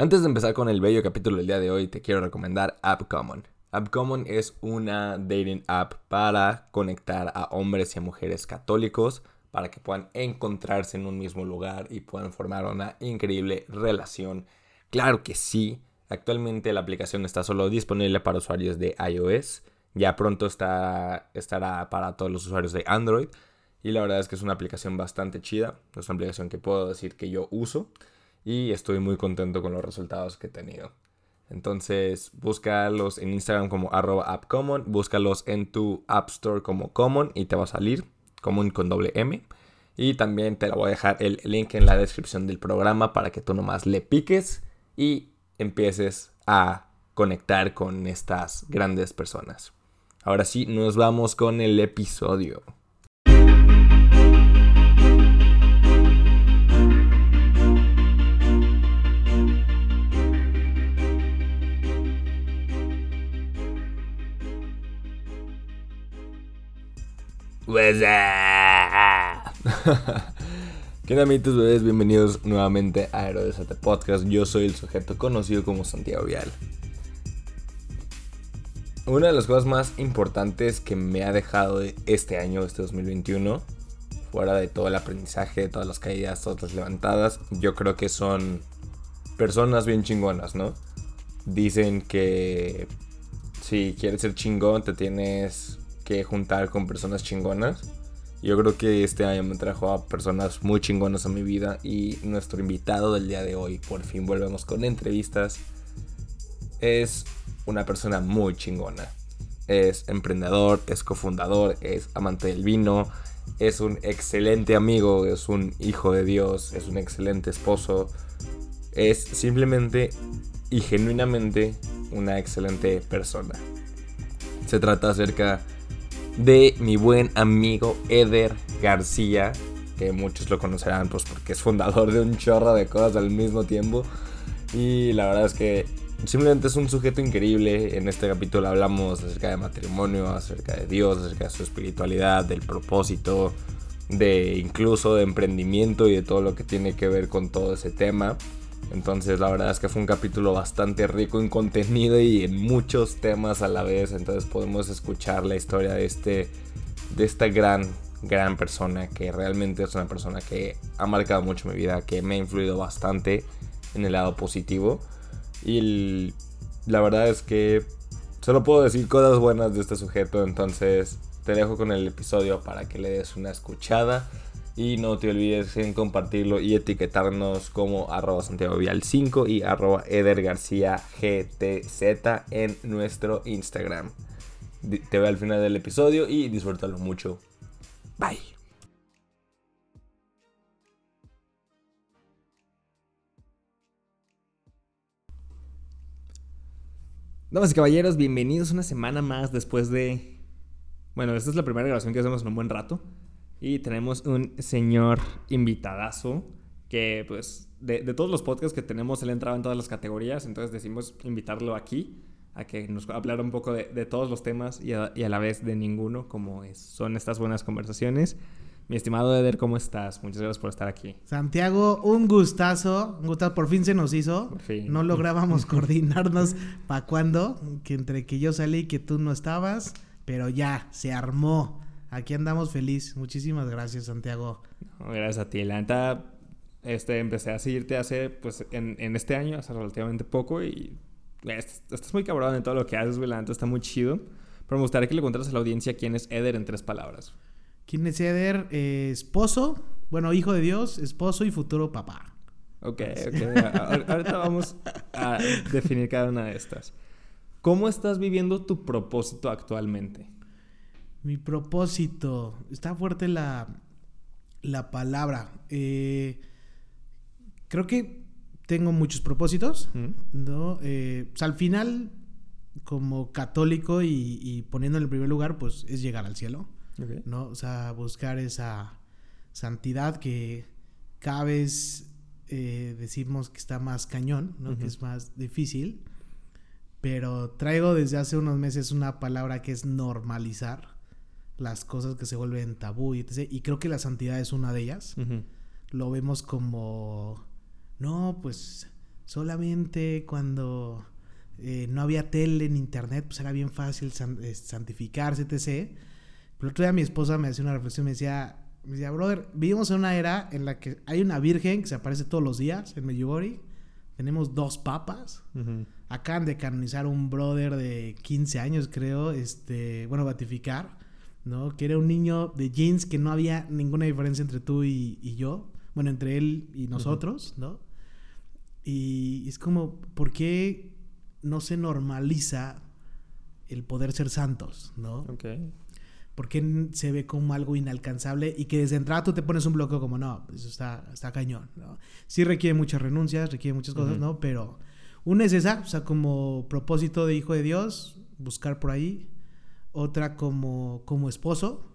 Antes de empezar con el bello capítulo del día de hoy, te quiero recomendar AppCommon. AppCommon es una dating app para conectar a hombres y a mujeres católicos para que puedan encontrarse en un mismo lugar y puedan formar una increíble relación. Claro que sí, actualmente la aplicación está solo disponible para usuarios de iOS, ya pronto está, estará para todos los usuarios de Android y la verdad es que es una aplicación bastante chida, es una aplicación que puedo decir que yo uso y estoy muy contento con los resultados que he tenido. Entonces, búscalos en Instagram como arroba appcommon, búscalos en tu App Store como common y te va a salir common con doble M. Y también te voy a dejar el link en la descripción del programa para que tú nomás le piques y empieces a conectar con estas grandes personas. Ahora sí, nos vamos con el episodio. Pues, ah. ¿Qué onda, amiguitos bebés? Bienvenidos nuevamente a Aerodesate Podcast. Yo soy el sujeto conocido como Santiago Vial. Una de las cosas más importantes que me ha dejado este año, este 2021, fuera de todo el aprendizaje, todas las caídas, todas las levantadas, yo creo que son personas bien chingonas, ¿no? Dicen que si quieres ser chingón, te tienes que juntar con personas chingonas. Yo creo que este año me trajo a personas muy chingonas a mi vida y nuestro invitado del día de hoy, por fin volvemos con entrevistas, es una persona muy chingona. Es emprendedor, es cofundador, es amante del vino, es un excelente amigo, es un hijo de Dios, es un excelente esposo, es simplemente y genuinamente una excelente persona. Se trata acerca de mi buen amigo Eder García, que muchos lo conocerán pues porque es fundador de un chorro de cosas al mismo tiempo. Y la verdad es que simplemente es un sujeto increíble. En este capítulo hablamos acerca de matrimonio, acerca de Dios, acerca de su espiritualidad, del propósito, de incluso de emprendimiento y de todo lo que tiene que ver con todo ese tema. Entonces la verdad es que fue un capítulo bastante rico en contenido y en muchos temas a la vez. Entonces podemos escuchar la historia de este de esta gran gran persona que realmente es una persona que ha marcado mucho mi vida, que me ha influido bastante en el lado positivo. Y la verdad es que solo puedo decir cosas buenas de este sujeto, entonces te dejo con el episodio para que le des una escuchada. Y no te olvides en compartirlo y etiquetarnos como arroba Santiago Vial 5 y arroba Eder García GTZ en nuestro Instagram. Te veo al final del episodio y disfrútalo mucho. Bye. Damas y caballeros, bienvenidos una semana más después de... Bueno, esta es la primera grabación que hacemos en un buen rato. Y tenemos un señor invitadazo que, pues, de, todos los podcasts que tenemos, él entraba en todas las categorías. Entonces decidimos invitarlo aquí a que nos hablara un poco de, todos los temas y a, la vez de ninguno, como son estas buenas conversaciones. Mi estimado Eder, ¿cómo estás? Muchas gracias por estar aquí. Santiago, un gustazo. Un gustazo, por fin se nos hizo. Por fin. No lográbamos coordinarnos para cuándo, que entre que yo salí y que tú no estabas, pero ya, se armó aquí andamos feliz. Muchísimas gracias, Santiago. gracias a ti. La neta, este, empecé a seguirte hace, pues, en, este año, hace relativamente poco y estás, muy cabrón en todo lo que haces, güey. La neta está muy chido. Pero me gustaría que le contaras a la audiencia quién es Eder en tres palabras. ¿Quién es Eder? Eh, esposo, bueno, hijo de Dios, esposo y futuro papá. Ok, ok. Ahorita vamos a definir cada una de estas. ¿Cómo estás viviendo tu propósito actualmente? Mi propósito. Está fuerte la, la palabra. Eh, creo que tengo muchos propósitos, ¿no? Eh, al final, como católico y, poniendo en el primer lugar, pues es llegar al cielo, ¿no? O sea, buscar esa santidad que cada vez eh, decimos que está más cañón, ¿no? Que es más difícil. Pero traigo desde hace unos meses una palabra que es normalizar las cosas que se vuelven tabú y Y creo que la santidad es una de ellas. Lo vemos como, no, pues solamente cuando eh, no había tele en internet, pues era bien fácil eh, santificarse, etc. Pero otro día mi esposa me hacía una reflexión, me decía, me decía, brother, vivimos en una era en la que hay una virgen que se aparece todos los días en Medjugorje, tenemos dos papas, acaban de canonizar un brother de 15 años, creo, este, bueno, batificar, ¿no? Que era un niño de jeans que no había ninguna diferencia entre tú y, yo, bueno, entre él y nosotros, ¿no? Y es como, ¿por qué no se normaliza el poder ser santos, ¿no? Ok. ¿Por qué se ve como algo inalcanzable y que desde entrada tú te pones un bloqueo como, no, pues eso está, está cañón, ¿no? Sí requiere muchas renuncias, requiere muchas cosas, ¿no? Pero una es esa, o sea, como propósito de hijo de Dios, buscar por ahí. Otra como, como esposo,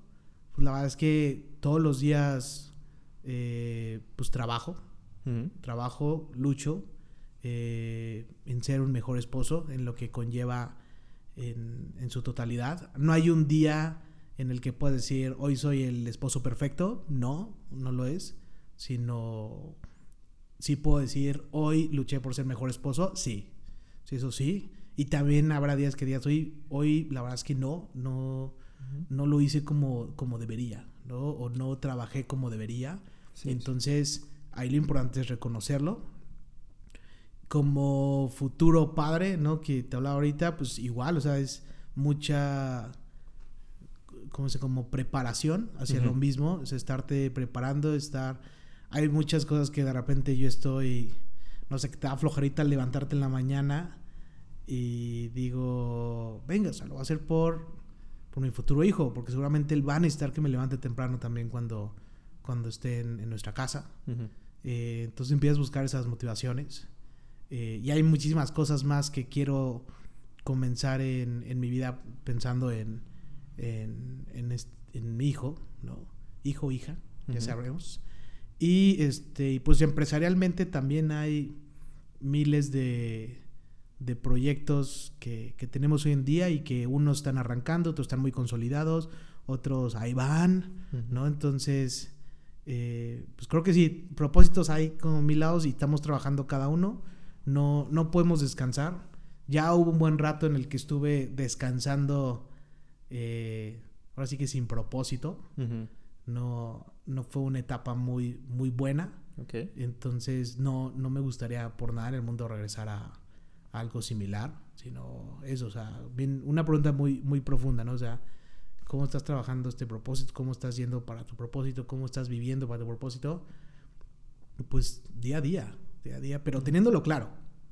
pues la verdad es que todos los días, eh, pues trabajo, trabajo, lucho eh, en ser un mejor esposo, en lo que conlleva en, en, su totalidad. No hay un día en el que pueda decir, hoy soy el esposo perfecto. No, no lo es, sino sí puedo decir, hoy luché por ser mejor esposo, sí, sí, eso sí. Y también habrá días que digas, hoy, hoy la verdad es que no, no, no lo hice como, como debería, ¿no? O no trabajé como debería. Entonces, ahí lo importante es reconocerlo. Como futuro padre, ¿no? Que te hablaba ahorita, pues igual, o sea, es mucha, ¿cómo se Como preparación hacia lo mismo, es estarte preparando, estar hay muchas cosas que de repente yo estoy, no sé, que te da flojerita levantarte en la mañana y digo, venga, o sea, lo voy a hacer por, por mi futuro hijo, porque seguramente él va a necesitar que me levante temprano también cuando, cuando esté en, nuestra casa. Eh, entonces empiezas a buscar esas motivaciones. Eh, y hay muchísimas cosas más que quiero comenzar en, en mi vida pensando en, en, en, mi hijo, ¿no? Hijo, hija, ya sabremos. Y este, pues empresarialmente también hay miles de, de proyectos que, que, tenemos hoy en día y que unos están arrancando, otros están muy consolidados, otros ahí van, ¿no? Entonces, eh, pues creo que sí, propósitos hay como mil lados y estamos trabajando cada uno. No, no podemos descansar. Ya hubo un buen rato en el que estuve descansando, eh, ahora sí que sin propósito no, no fue una etapa muy, muy buena. Entonces no, no me gustaría por nada en el mundo regresar a, algo similar, sino eso, o sea, bien, una pregunta muy, muy profunda, ¿no? O sea, ¿cómo estás trabajando este propósito? ¿Cómo estás yendo para tu propósito? ¿Cómo estás viviendo para tu propósito? Pues día a día, día a día, pero teniéndolo claro,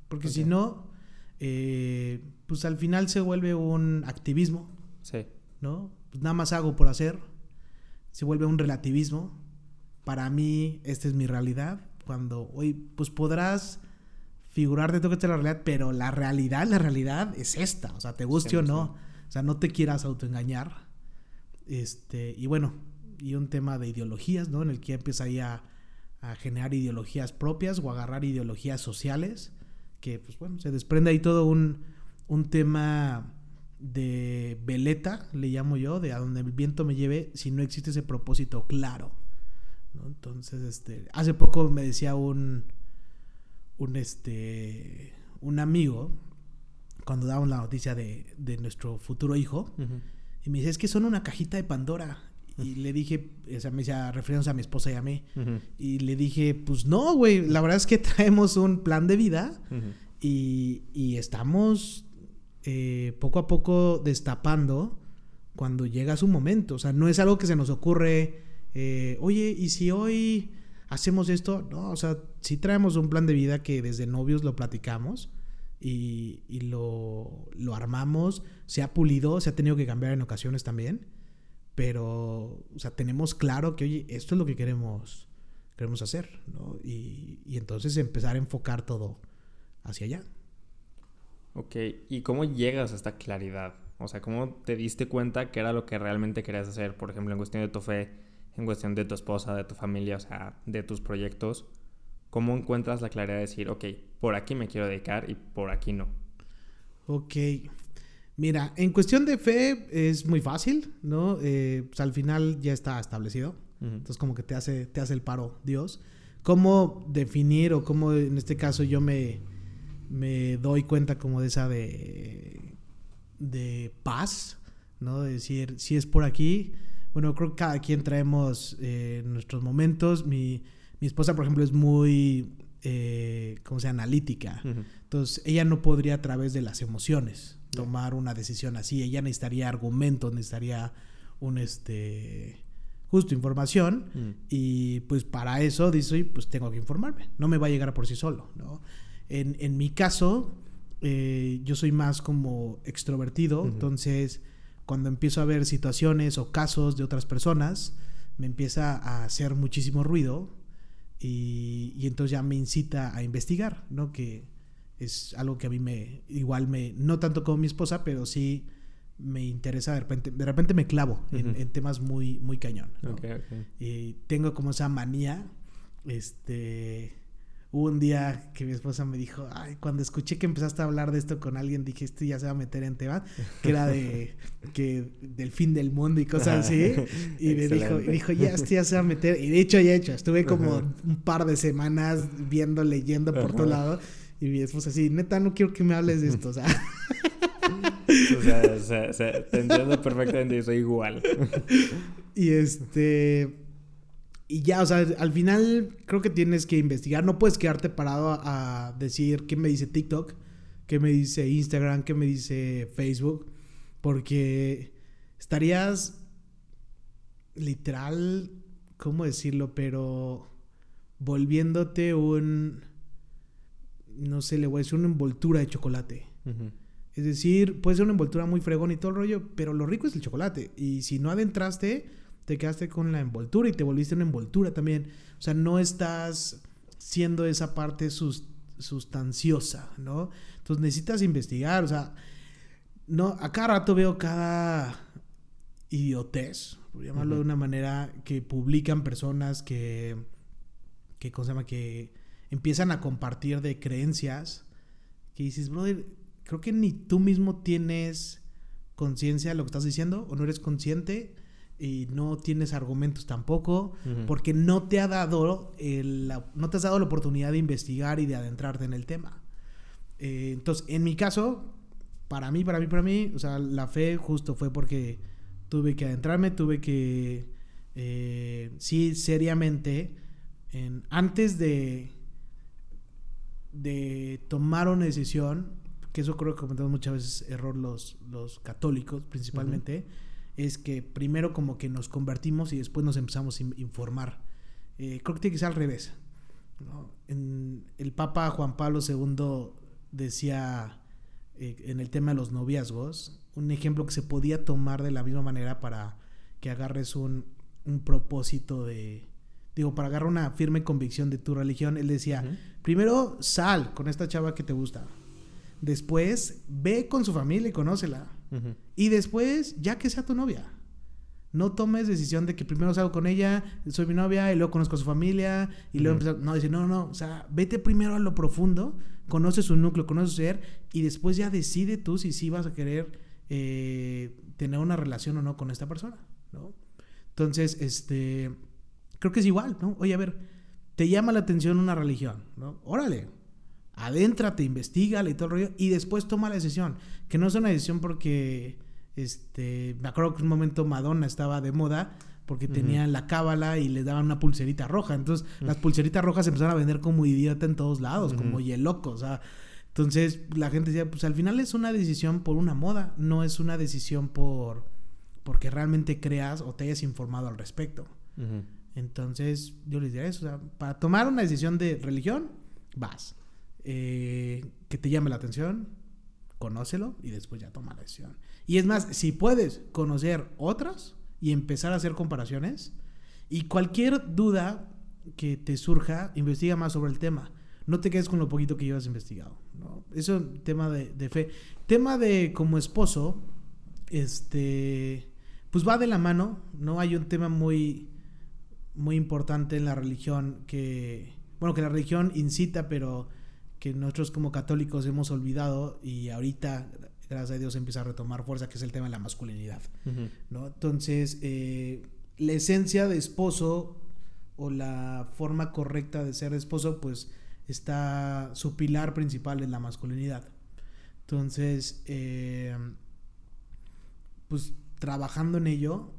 porque si no, eh, pues al final se vuelve un activismo, sí. ¿no? Pues nada más hago por hacer, se vuelve un relativismo. Para mí, esta es mi realidad. Cuando hoy, pues podrás figurar de todo que esta es la realidad, pero la realidad, la realidad es esta. O sea, te guste o no. O sea, no te quieras autoengañar. Este, y bueno, y un tema de ideologías, ¿no? En el que empieza ahí a, a generar ideologías propias o agarrar ideologías sociales. Que, pues bueno, se desprende ahí todo un, un tema de veleta, le llamo yo, de a donde el viento me lleve, si no existe ese propósito claro. Entonces, este, hace poco me decía un, un, este, un amigo, cuando dábamos la noticia de, de nuestro futuro hijo, y me dice, es que son una cajita de Pandora. Y le dije, o sea, me decía, refiriéndose a mi esposa y a mí. Y le dije, pues no, güey, la verdad es que traemos un plan de vida y, y, estamos eh, poco a poco destapando cuando llega su momento. O sea, no es algo que se nos ocurre, eh, oye, ¿y si hoy hacemos esto? No, o sea, sí traemos un plan de vida que desde novios lo platicamos y, lo, lo, armamos. Se ha pulido, se ha tenido que cambiar en ocasiones también. Pero, o sea, tenemos claro que, oye, esto es lo que queremos, queremos hacer, ¿no? Y, entonces empezar a enfocar todo hacia allá. Ok, ¿y cómo llegas a esta claridad? O sea, ¿cómo te diste cuenta que era lo que realmente querías hacer? Por ejemplo, en cuestión de tu en cuestión de tu esposa, de tu familia, o sea, de tus proyectos. ¿Cómo encuentras la claridad de decir, ok, por aquí me quiero dedicar y por aquí no? Ok. Mira, en cuestión de fe es muy fácil, ¿no? Eh, pues al final ya está establecido. Entonces como que te hace, te hace el paro Dios. ¿Cómo definir o cómo en este caso yo me me doy cuenta como de esa de, de paz, ¿no? De decir, si es por aquí, bueno, creo que cada quien traemos eh, nuestros momentos. Mi, mi, esposa, por ejemplo, es muy, eh, ¿cómo se analítica. Entonces, ella no podría a través de las emociones tomar una decisión así. Ella necesitaría argumentos, necesitaría un, este, justo información. Y pues para eso, dice, pues tengo que informarme. No me va a llegar por sí solo, ¿no? En, en mi caso, eh, yo soy más como extrovertido, entonces cuando empiezo a ver situaciones o casos de otras personas, me empieza a hacer muchísimo ruido y, entonces ya me incita a investigar, ¿no? Que es algo que a mí me, igual me, no tanto como mi esposa, pero sí me interesa de repente, de repente me clavo en, temas muy, muy cañón. Y tengo como esa manía, este, Hubo un día que mi esposa me dijo, ay, cuando escuché que empezaste a hablar de esto con alguien, dije, este ya se va a meter en tema, que era de, que, del fin del mundo y cosas así. Y me dijo, y dijo, ya, este ya se va a meter. Y de hecho, ya he hecho, estuve como un par de semanas viendo, leyendo por todo lado. Y mi esposa así, neta, no quiero que me hables de esto, o sea. o sea, o sea, te entiendo perfectamente, soy igual. y este y ya, o sea, al final creo que tienes que investigar. No puedes quedarte parado a, decir qué me dice TikTok, qué me dice Instagram, qué me dice Facebook. Porque estarías literal, ¿cómo decirlo? Pero volviéndote un, no sé, le voy a decir una envoltura de chocolate. Es decir, puede ser una envoltura muy fregón y todo el rollo, pero lo rico es el chocolate. Y si no adentraste te quedaste con la envoltura y te volviste una envoltura también. O sea, no estás siendo esa parte sustanciosa, ¿no? Entonces necesitas investigar, o sea, no, a cada rato veo cada idiotez, por llamarlo de una manera, que publican personas que, que, ¿cómo se llama? Que empiezan a compartir de creencias que dices, brother, creo que ni tú mismo tienes conciencia de lo que estás diciendo o no eres consciente y no tienes argumentos tampoco, porque no te ha dado el, no te has dado la oportunidad de investigar y de adentrarte en el tema. Eh, entonces, en mi caso, para mí, para mí, para mí, o sea, la fe justo fue porque tuve que adentrarme, tuve que, eh, sí, seriamente, en, antes de, de tomar una decisión, que eso creo que comentamos muchas veces error los, los católicos principalmente, es que primero como que nos convertimos y después nos empezamos a informar. Eh, creo que tiene que ser al revés. En, el Papa Juan Pablo II decía eh, en el tema de los noviazgos, un ejemplo que se podía tomar de la misma manera para que agarres un, un propósito de, digo, para agarrar una firme convicción de tu religión, él decía, primero sal con esta chava que te gusta, después ve con su familia y conócela. Y después, ya que sea tu novia. No tomes decisión de que primero salgo con ella, soy mi novia y luego conozco a su familia y luego No, dice, no, no, o sea, vete primero a lo profundo, conoce su núcleo, conoce su ser y después ya decide tú si sí vas a querer eh, tener una relación o no con esta persona, ¿no? Entonces, este, creo que es igual, ¿no? Oye, a ver, te llama la atención una religión, ¿no? Órale, adéntrate, investiga y todo el rollo, y después toma la decisión. Que no es una decisión porque, este, me acuerdo que en un momento Madonna estaba de moda porque tenía la cábala y le daban una pulserita roja. Entonces, las pulseritas rojas se empezaron a vender como idiota en todos lados, como y el loco, o sea. Entonces, la gente decía, pues al final es una decisión por una moda, no es una decisión por porque realmente creas o te hayas informado al respecto. Entonces, yo les diría eso, o sea, para tomar una decisión de religión, vas. Eh, que te llame la atención, conócelo y después ya toma la decisión. Y es más, si puedes conocer otras y empezar a hacer comparaciones, y cualquier duda que te surja, investiga más sobre el tema. No te quedes con lo poquito que llevas investigado. ¿no? Eso es tema de, de, fe. Tema de como esposo, este, pues va de la mano, ¿no? Hay un tema muy, muy importante en la religión que, bueno, que la religión incita, pero que nosotros como católicos hemos olvidado y ahorita, gracias a Dios, empieza a retomar fuerza, que es el tema de la masculinidad. ¿no? Entonces, eh, la esencia de esposo o la forma correcta de ser esposo, pues está su pilar principal en la masculinidad. Entonces, eh, pues trabajando en ello,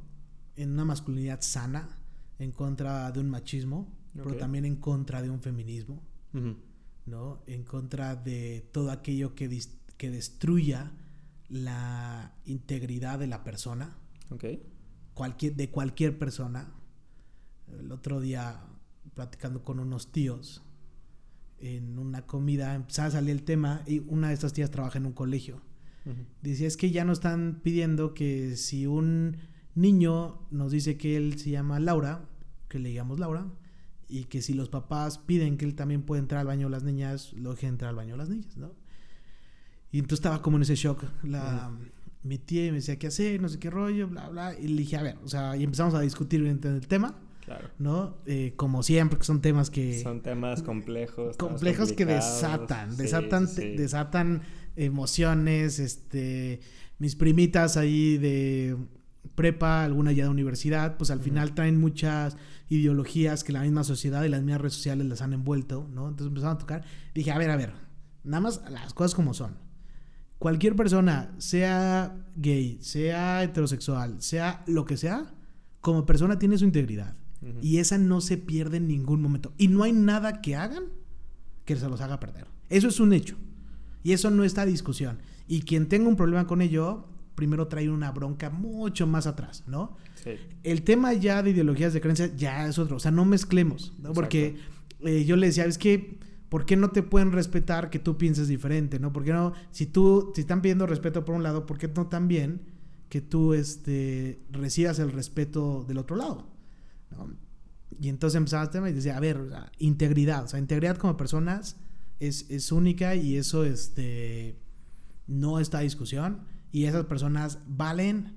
en una masculinidad sana, en contra de un machismo, pero también en contra de un feminismo, ¿no? En contra de todo aquello que, que destruya la integridad de la persona. Cualquier, de cualquier persona. El otro día, platicando con unos tíos, en una comida, empezaba a salir el tema y una de estas tías trabaja en un colegio. Decía, es que ya nos están pidiendo que si un niño nos dice que él se llama Laura, que le digamos Laura, y que si los papás piden que él también pueda entrar al baño de las niñas, lo dejen entrar al baño de las niñas, ¿no? Y entonces estaba como en ese shock. La, Mi tía me decía qué hacer, no sé qué rollo, bla, bla. Y le dije, a ver, o sea, y empezamos a discutir el tema. Claro. ¿No? Eh, como siempre, que son temas que. Son temas complejos. Complejos que desatan, desatan, desatan emociones. Este. Mis primitas ahí de prepa, alguna ya de universidad, pues al final traen muchas ideologías que la misma sociedad y las mismas redes sociales las han envuelto, ¿no? Entonces empezaron a tocar. Dije, a ver, a ver, nada más las cosas como son. Cualquier persona, sea gay, sea heterosexual, sea lo que sea, como persona tiene su integridad. Y esa no se pierde en ningún momento. Y no hay nada que hagan que se los haga perder. Eso es un hecho. Y eso no está a discusión. Y quien tenga un problema con ello, primero trae una bronca mucho más atrás, ¿no? El tema ya de ideologías de creencia ya es otro, o sea, no mezclemos, ¿no? Porque eh, yo le decía, es que, ¿por qué no te pueden respetar que tú pienses diferente, ¿no? ¿Por qué no, si tú, si están pidiendo respeto por un lado, ¿por qué no también que tú, este, recibas el respeto del otro lado? Y entonces empezaba el tema y decía, a ver, integridad, o sea, integridad como personas es, es única y eso, este, no está a discusión y esas personas valen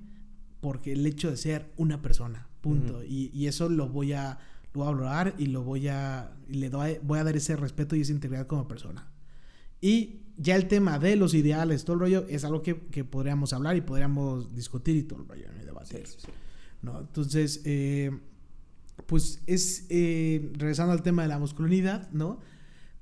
porque el hecho de ser una persona, punto. y, eso lo voy a, lo voy a valorar y lo voy a, le doy, voy a dar ese respeto y esa integridad como persona. Y ya el tema de los ideales, todo el rollo, es algo que, podríamos hablar y podríamos discutir y todo el rollo en el debate. ¿no? Entonces, eh, pues es, eh, regresando al tema de la masculinidad, ¿no?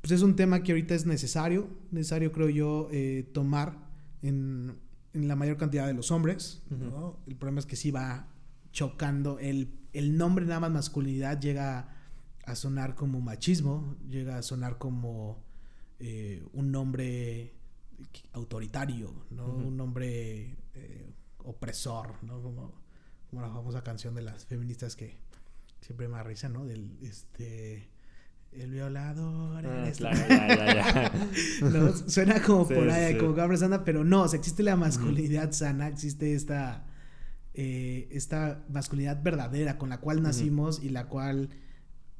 Pues es un tema que ahorita es necesario, necesario creo yo eh, tomar en, en la mayor cantidad de los hombres. ¿no? El problema es que sí va chocando. El, el, nombre nada más masculinidad llega a sonar como machismo, llega a sonar como eh, un nombre autoritario, ¿no? Un nombre eh, opresor, ¿no? Como, como la famosa canción de las feministas que siempre me risa, ¿no? Del este el violador. Ah, ya, ya, Suena como por ahí, como que sana, pero no, o sea, existe la masculinidad sana, existe esta, eh, esta masculinidad verdadera con la cual nacimos y la cual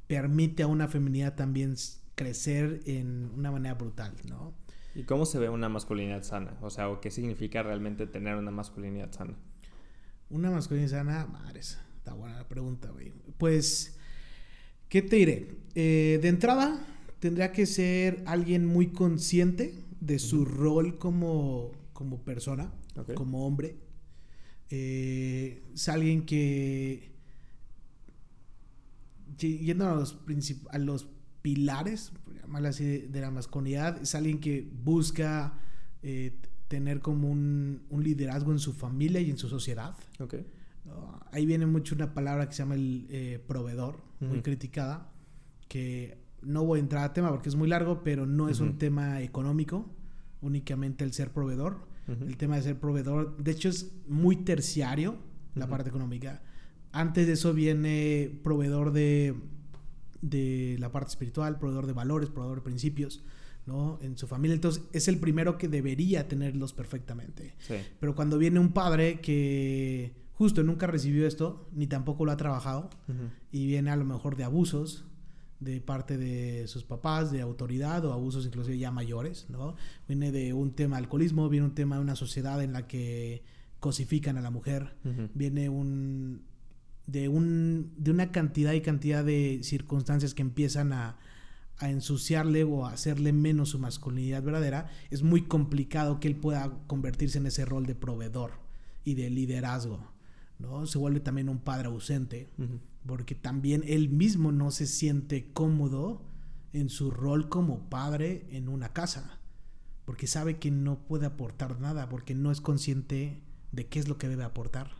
permite a una feminidad también crecer en una manera brutal, ¿no? ¿Y cómo se ve una masculinidad sana? O sea, ¿o qué significa realmente tener una masculinidad sana? Una masculinidad sana, madres, está buena la pregunta, güey. Pues ¿Qué te diré? Eh, de entrada, tendría que ser alguien muy consciente de su rol como, como persona, como hombre. Eh, es alguien que, yendo a los, a los pilares, por así, de, la masculinidad, es alguien que busca eh, tener como un, un, liderazgo en su familia y en su sociedad. Okay. Ahí viene mucho una palabra que se llama el eh, proveedor, muy criticada, que no voy a entrar a tema porque es muy largo, pero no es un tema económico, únicamente el ser proveedor. El tema de ser proveedor, de hecho es muy terciario la parte económica. Antes de eso viene proveedor de, de la parte espiritual, proveedor de valores, proveedor de principios. ¿no? En su familia. Entonces, es el primero que debería tenerlos perfectamente. Pero cuando viene un padre que justo nunca recibió esto, ni tampoco lo ha trabajado, y viene a lo mejor de abusos de parte de sus papás, de autoridad o abusos inclusive ya mayores, ¿no? Viene de un tema de alcoholismo, viene un tema de una sociedad en la que cosifican a la mujer, viene un de un de una cantidad y cantidad de circunstancias que empiezan a, a ensuciarle o a hacerle menos su masculinidad verdadera, es muy complicado que él pueda convertirse en ese rol de proveedor y de liderazgo. ¿No? Se vuelve también un padre ausente, porque también él mismo no se siente cómodo en su rol como padre en una casa, porque sabe que no puede aportar nada, porque no es consciente de qué es lo que debe aportar.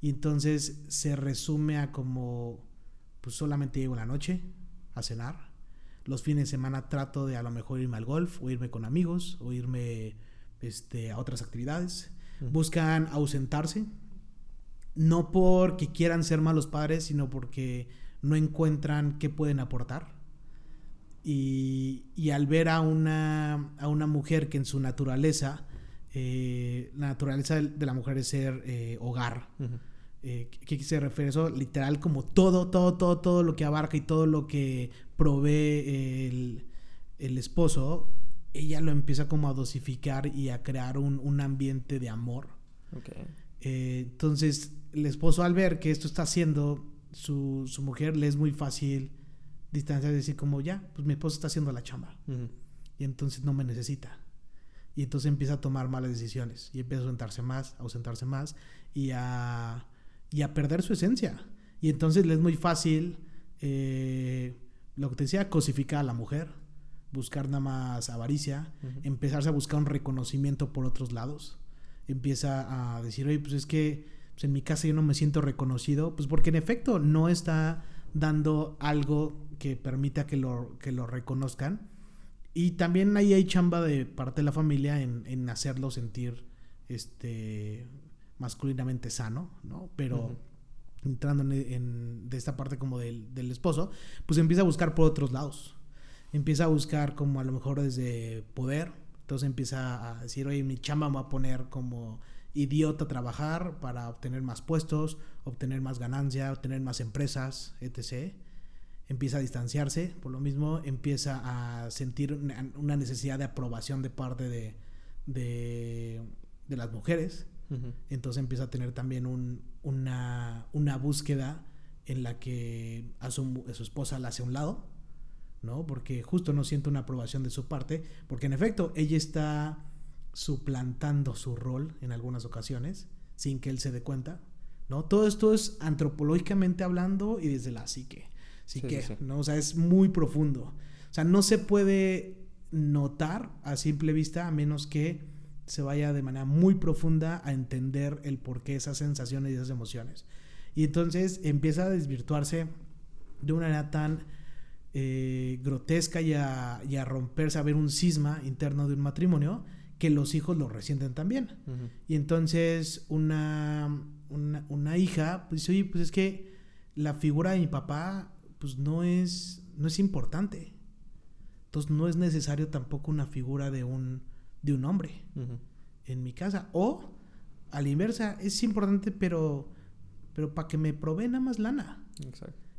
Y entonces se resume a como, pues solamente llego la noche a cenar. Los fines de semana trato de a lo mejor irme al golf o irme con amigos o irme este, a otras actividades. Buscan ausentarse, no porque quieran ser malos padres, sino porque no encuentran qué pueden aportar. Y, y al ver a una, a una mujer que en su naturaleza, eh, la naturaleza de la mujer es ser eh, hogar. Eh, ¿Qué se refiere eso? Literal, como todo, todo, todo, todo lo que abarca y todo lo que provee el, el esposo, ella lo empieza como a dosificar y a crear un, un ambiente de amor. Entonces, el esposo al ver que esto está haciendo su, su mujer, le es muy fácil distanciar y decir como, ya, pues mi esposo está haciendo la chamba. Y entonces no me necesita. Y entonces empieza a tomar malas decisiones. Y empieza a ausentarse más, a ausentarse más y a, y a perder su esencia. Y entonces le es muy fácil, eh, lo que te decía, cosificar a la mujer, buscar nada más avaricia, empezarse a buscar un reconocimiento por otros lados. Empieza a decir, oye, pues es que pues en mi casa yo no me siento reconocido, pues porque en efecto no está dando algo que permita que lo, que lo reconozcan. Y también ahí hay chamba de parte de la familia en, en hacerlo sentir este masculinamente sano, ¿no? Pero entrando en, de esta parte como del, del, esposo, pues empieza a buscar por otros lados. Empieza a buscar como a lo mejor desde poder. Entonces empieza a decir, oye, mi chamba me va a poner como idiota trabajar para obtener más puestos, obtener más ganancia, obtener más empresas, etc. Empieza a distanciarse, por lo mismo empieza a sentir una necesidad de aprobación de parte de, de, las mujeres. Entonces empieza a tener también un, una, una, búsqueda en la que a su, a su esposa la hace a un lado, ¿no? Porque justo no siente una aprobación de su parte, porque en efecto ella está suplantando su rol en algunas ocasiones sin que él se dé cuenta, ¿no? Todo esto es antropológicamente hablando y desde la psique, psique, ¿no? O sea, es muy profundo. O sea, no se puede notar a simple vista a menos que se vaya de manera muy profunda a entender el porqué esas sensaciones y esas emociones. Y entonces empieza a desvirtuarse de una manera tan eh, grotesca y a, y a romperse, a ver un cisma interno de un matrimonio que los hijos lo resienten también. Y entonces una, una, hija pues dice, oye, pues es que la figura de mi papá pues no es, no es importante. Entonces no es necesario tampoco una figura de un, de un hombre en mi casa. O a la inversa, es importante pero, pero para que me provee nada más lana.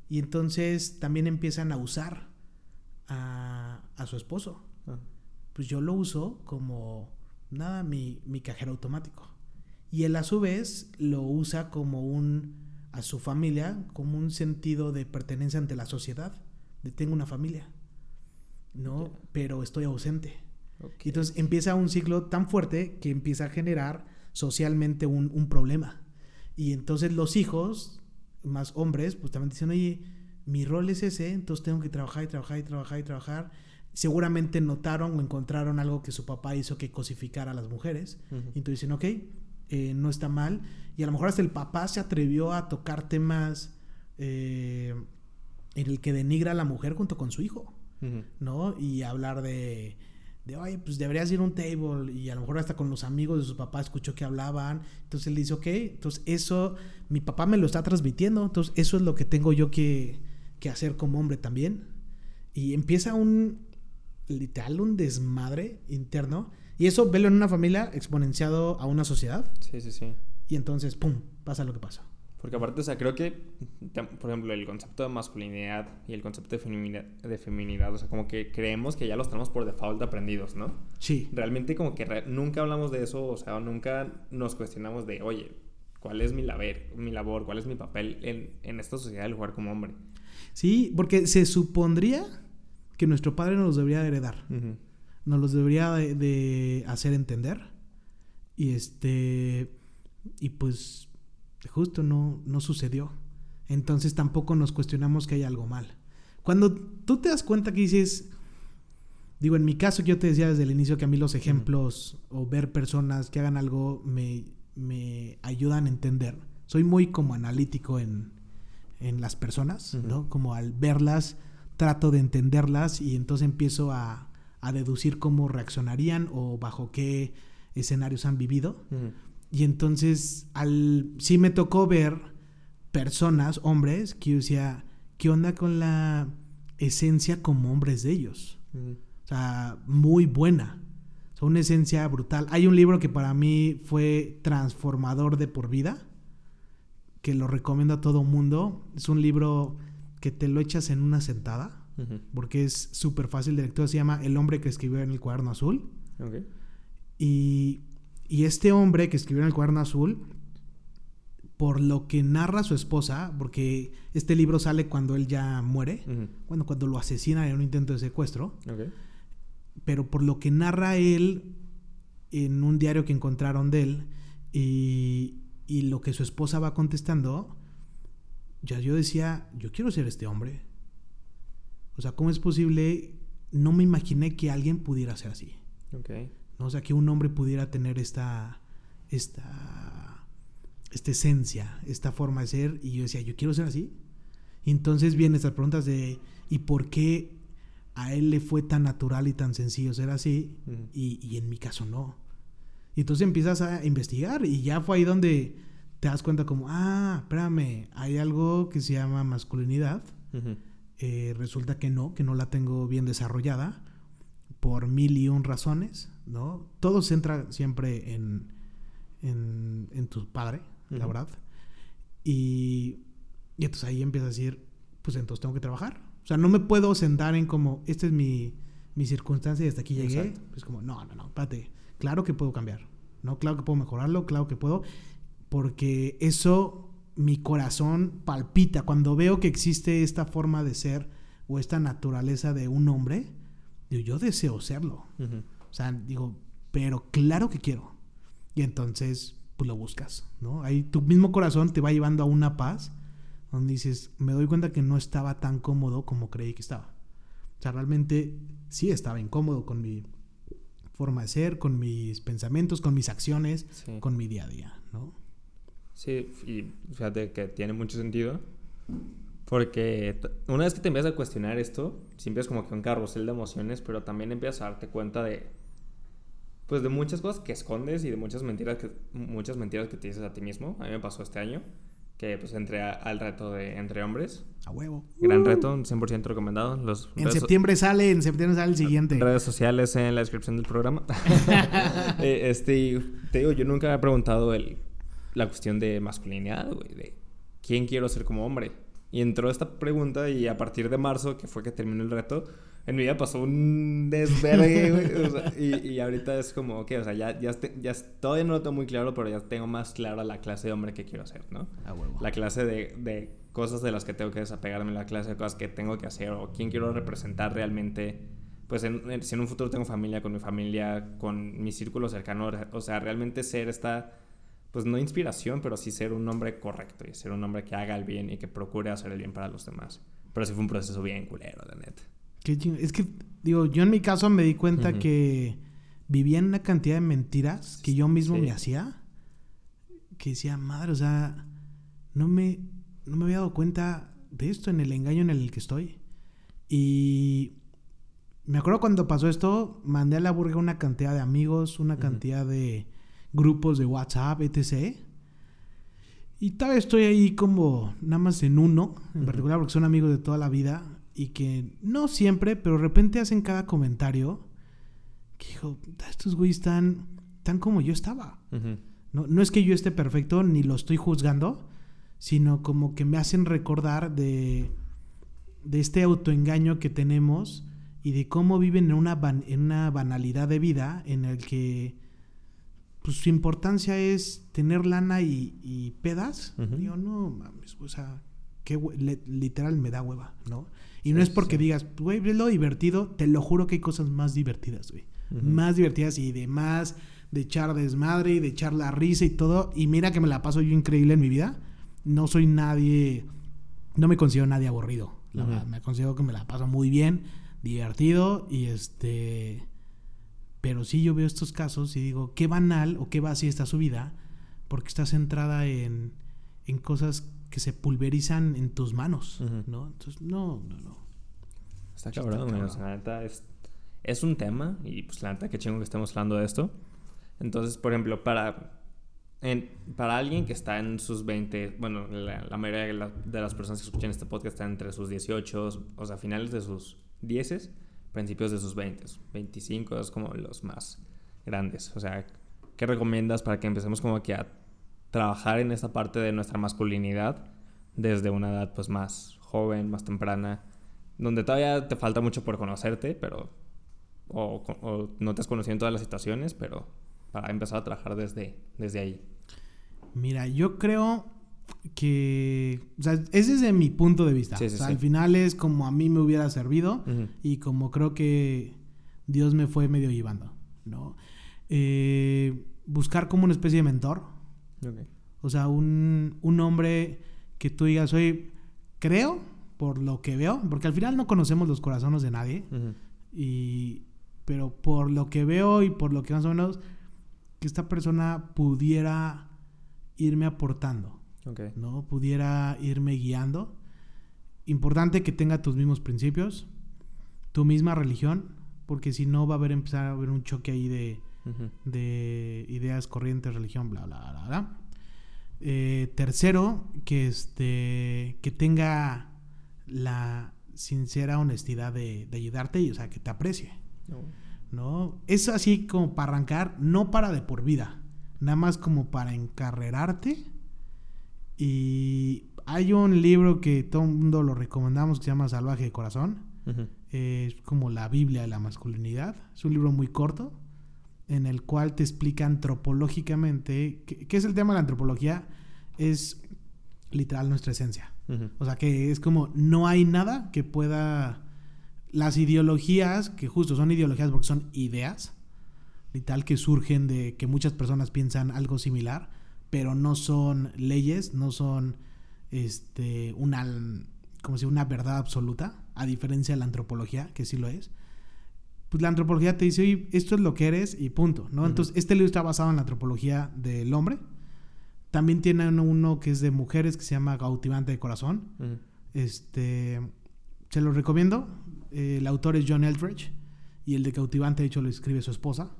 Y entonces también empiezan a usar a, a su esposo pues yo lo uso como, nada, mi, mi cajero automático. Y él a su vez lo usa como un, a su familia, como un sentido de pertenencia ante la sociedad, de tengo una familia, ¿no? Pero estoy ausente. Entonces empieza un ciclo tan fuerte que empieza a generar socialmente un, un, problema. Y entonces los hijos, más hombres, pues también dicen, oye, mi rol es ese, entonces tengo que trabajar y trabajar y trabajar y trabajar seguramente notaron o encontraron algo que su papá hizo que cosificara a las mujeres. Y entonces dicen, ok, eh, no está mal. Y a lo mejor hasta el papá se atrevió a tocar temas eh, en el que denigra a la mujer junto con su hijo, ¿no? Y hablar de, de, oye, pues deberías ir a un table. Y a lo mejor hasta con los amigos de su papá escuchó que hablaban. Entonces él dice, ok, entonces eso, mi papá me lo está transmitiendo. Entonces eso es lo que tengo yo que, que hacer como hombre también. Y empieza un, literal un desmadre interno. Y eso velo en una familia exponenciado a una sociedad. Sí, sí, sí. Y entonces, ¡pum!, pasa lo que pasa. Porque aparte, o sea, creo que, por ejemplo, el concepto de masculinidad y el concepto de feminidad, de feminidad, o sea, como que creemos que ya los tenemos por default aprendidos, ¿no? Sí. Realmente como que nunca hablamos de eso, o sea, nunca nos cuestionamos de, oye, ¿cuál es mi labor, mi labor cuál es mi papel en, en esta sociedad del jugar como hombre? Sí, porque se supondría que nuestro padre nos los debería heredar. Nos los debería de, hacer entender. Y este. Y pues. Justo no, no sucedió. Entonces tampoco nos cuestionamos que hay algo mal. Cuando tú te das cuenta que dices, digo, en mi caso que yo te decía desde el inicio que a mí los ejemplos o ver personas que hagan algo me, me ayudan a entender. Soy muy como analítico en, en las personas, ¿no? Como al verlas trato de entenderlas y entonces empiezo a, a deducir cómo reaccionarían o bajo qué escenarios han vivido. Y entonces al sí me tocó ver personas, hombres, que yo decía, ¿qué onda con la esencia como hombres de ellos? O sea, muy buena. O una esencia brutal. Hay un libro que para mí fue transformador de por vida, que lo recomiendo a todo mundo. Es un libro que te lo echas en una sentada, porque es súper fácil. El lector se llama El hombre que escribió en el cuaderno azul. Y, y este hombre que escribió en el cuaderno azul por lo que narra su esposa, porque este libro sale cuando él ya muere, bueno, cuando lo asesinan en un intento de secuestro, pero por lo que narra él en un diario que encontraron de él y, y lo que su esposa va contestando, ya yo decía, yo quiero ser este hombre. O sea, ¿cómo es posible? No me imaginé que alguien pudiera ser así. ¿No? O sea, que un hombre pudiera tener esta, esta esta esencia, esta forma de ser, y yo decía, yo quiero ser así. Y entonces vienen estas preguntas de, ¿y por qué a él le fue tan natural y tan sencillo ser así, y, en mi caso no? Y entonces empiezas a investigar, y ya fue ahí donde te das cuenta como, ah, espérame, hay algo que se llama masculinidad. Eh, resulta que no, que no la tengo bien desarrollada por mil y un razones, ¿no? Todo se entra siempre en, en, en tu padre, la verdad. Y, y entonces ahí empieza a decir, pues entonces tengo que trabajar. O sea, no me puedo sentar en como, esta es mi, mi circunstancia y hasta aquí llegué. Es pues como, no, no, no, espérate. Claro que puedo cambiar. ¿no? Claro que puedo mejorarlo, claro que puedo. Porque eso, mi corazón palpita. Cuando veo que existe esta forma de ser o esta naturaleza de un hombre, digo, yo deseo serlo. O sea, digo, pero claro que quiero. Y entonces pues lo buscas, ¿no? Ahí tu mismo corazón te va llevando a una paz donde dices, me doy cuenta que no estaba tan cómodo como creí que estaba. O sea, realmente sí estaba incómodo con mi forma de ser, con mis pensamientos, con mis acciones, con mi día a día, ¿no? Sí, y fíjate que tiene mucho sentido. Porque una vez que te empiezas a cuestionar esto, siempre es como que un carrusel de emociones, pero también empiezas a darte cuenta de pues de muchas cosas que escondes y de muchas mentiras que muchas mentiras que te dices a ti mismo. A mí me pasó este año que pues entré al reto de entre hombres. A huevo. Gran uh. reto, 100% recomendado. Los en septiembre sale, en septiembre sale el siguiente. Redes sociales en la descripción del programa. Eh, este, te digo, yo nunca he preguntado el, la cuestión de masculinidad, güey, de quién quiero ser como hombre. Y entró esta pregunta y a partir de marzo, que fue que terminó el reto, en mi vida pasó un desvergue, güey. y, ahorita es como, ok, o sea, ya, ya, ya todavía no lo tengo muy claro, pero ya tengo más clara la clase de hombre que quiero ser, ¿no? La clase de, de, cosas de las que tengo que desapegarme, la clase de cosas que tengo que hacer o quién quiero representar realmente. Pues en, si en un futuro tengo familia, con mi familia, con mi círculo cercano, o sea, realmente ser esta, pues no inspiración, pero sí ser un hombre correcto y ser un hombre que haga el bien y que procure hacer el bien para los demás. Pero sí fue un proceso bien culero, de neta. Es que, digo, yo en mi caso me di cuenta que vivía en una cantidad de mentiras que yo mismo me hacía. Que decía, madre, o sea, no me, no me había dado cuenta de esto en el engaño en el que estoy. Y me acuerdo cuando pasó esto, mandé a la burga una cantidad de amigos, una cantidad de grupos de WhatsApp, etc. Y tal vez estoy ahí como nada más en uno, en particular porque son amigos de toda la vida y que no siempre, pero de repente hacen cada comentario que dijo, estos güeyes están tan como yo estaba. no, no es que yo esté perfecto ni lo estoy juzgando, sino como que me hacen recordar de, de este autoengaño que tenemos y de cómo viven en una, en una banalidad de vida en el que pues, su importancia es tener lana y, pedas. Digo, no mames, o sea, que literal me da hueva, ¿no? Y no es porque digas, güey, es lo divertido, te lo juro que hay cosas más divertidas, güey. Más divertidas y de más, de echar desmadre y de echar la risa y todo. Y mira que me la paso yo increíble en mi vida. No soy nadie, no me considero nadie aburrido, La verdad, me considero que me la paso muy bien, divertido y este... Pero sí yo veo estos casos y digo, qué banal o qué vacía está su vida porque está centrada en, en cosas que se pulverizan en tus manos, ¿no? Entonces, no, no, no. Está cabrón, O sea, la neta es, es un tema y pues la neta qué chingo que estemos hablando de esto. Entonces, por ejemplo, para para alguien que está en sus 20, bueno, la, mayoría de, las personas que escuchan este podcast están entre sus 18, o sea, finales de sus 10, principios de sus 20, 25 es como los más grandes. O sea, ¿qué recomiendas para que empecemos como que a trabajar en esta parte de nuestra masculinidad desde una edad pues más joven, más temprana, donde todavía te falta mucho por conocerte, pero o, no te has conocido en todas las situaciones, pero para empezar a trabajar desde, desde ahí. Mira, yo creo que, o sea, ese es desde mi punto de vista. o sea, al final es como a mí me hubiera servido y como creo que Dios me fue medio llevando, ¿no? Eh, buscar como una especie de mentor. O sea, un, un hombre que tú digas, oye, creo, por lo que veo, porque al final no conocemos los corazones de nadie, y, pero por lo que veo y por lo que más o menos, que esta persona pudiera irme aportando, ¿no? Pudiera irme guiando. Importante que tenga tus mismos principios, tu misma religión, porque si no va a haber empezar a haber un choque ahí de, de ideas corrientes, religión, bla, bla, bla, bla. Eh, tercero, que, este, que tenga la sincera honestidad de, ayudarte y, o sea, que te aprecie. ¿No? Es así como para arrancar, no para de por vida nada más como para encarrerarte. Y hay un libro que todo el mundo lo recomendamos que se llama Salvaje de Corazón. es como la Biblia de la masculinidad. Es un libro muy corto en el cual te explica antropológicamente qué, es el tema de la antropología. Es literal nuestra esencia. O sea que es como no hay nada que pueda... Las ideologías, que justo son ideologías porque son ideas, y tal que surgen de que muchas personas piensan algo similar, pero no son leyes, no son este una como si una verdad absoluta, a diferencia de la antropología, que sí lo es. Pues la antropología te dice, esto es lo que eres y punto, ¿no? Entonces, este libro está basado en la antropología del hombre. También tiene uno que es de mujeres que se llama Cautivante de Corazón. Este, se lo recomiendo. el autor es John Eldridge y el de Cautivante, de hecho, lo escribe su esposa.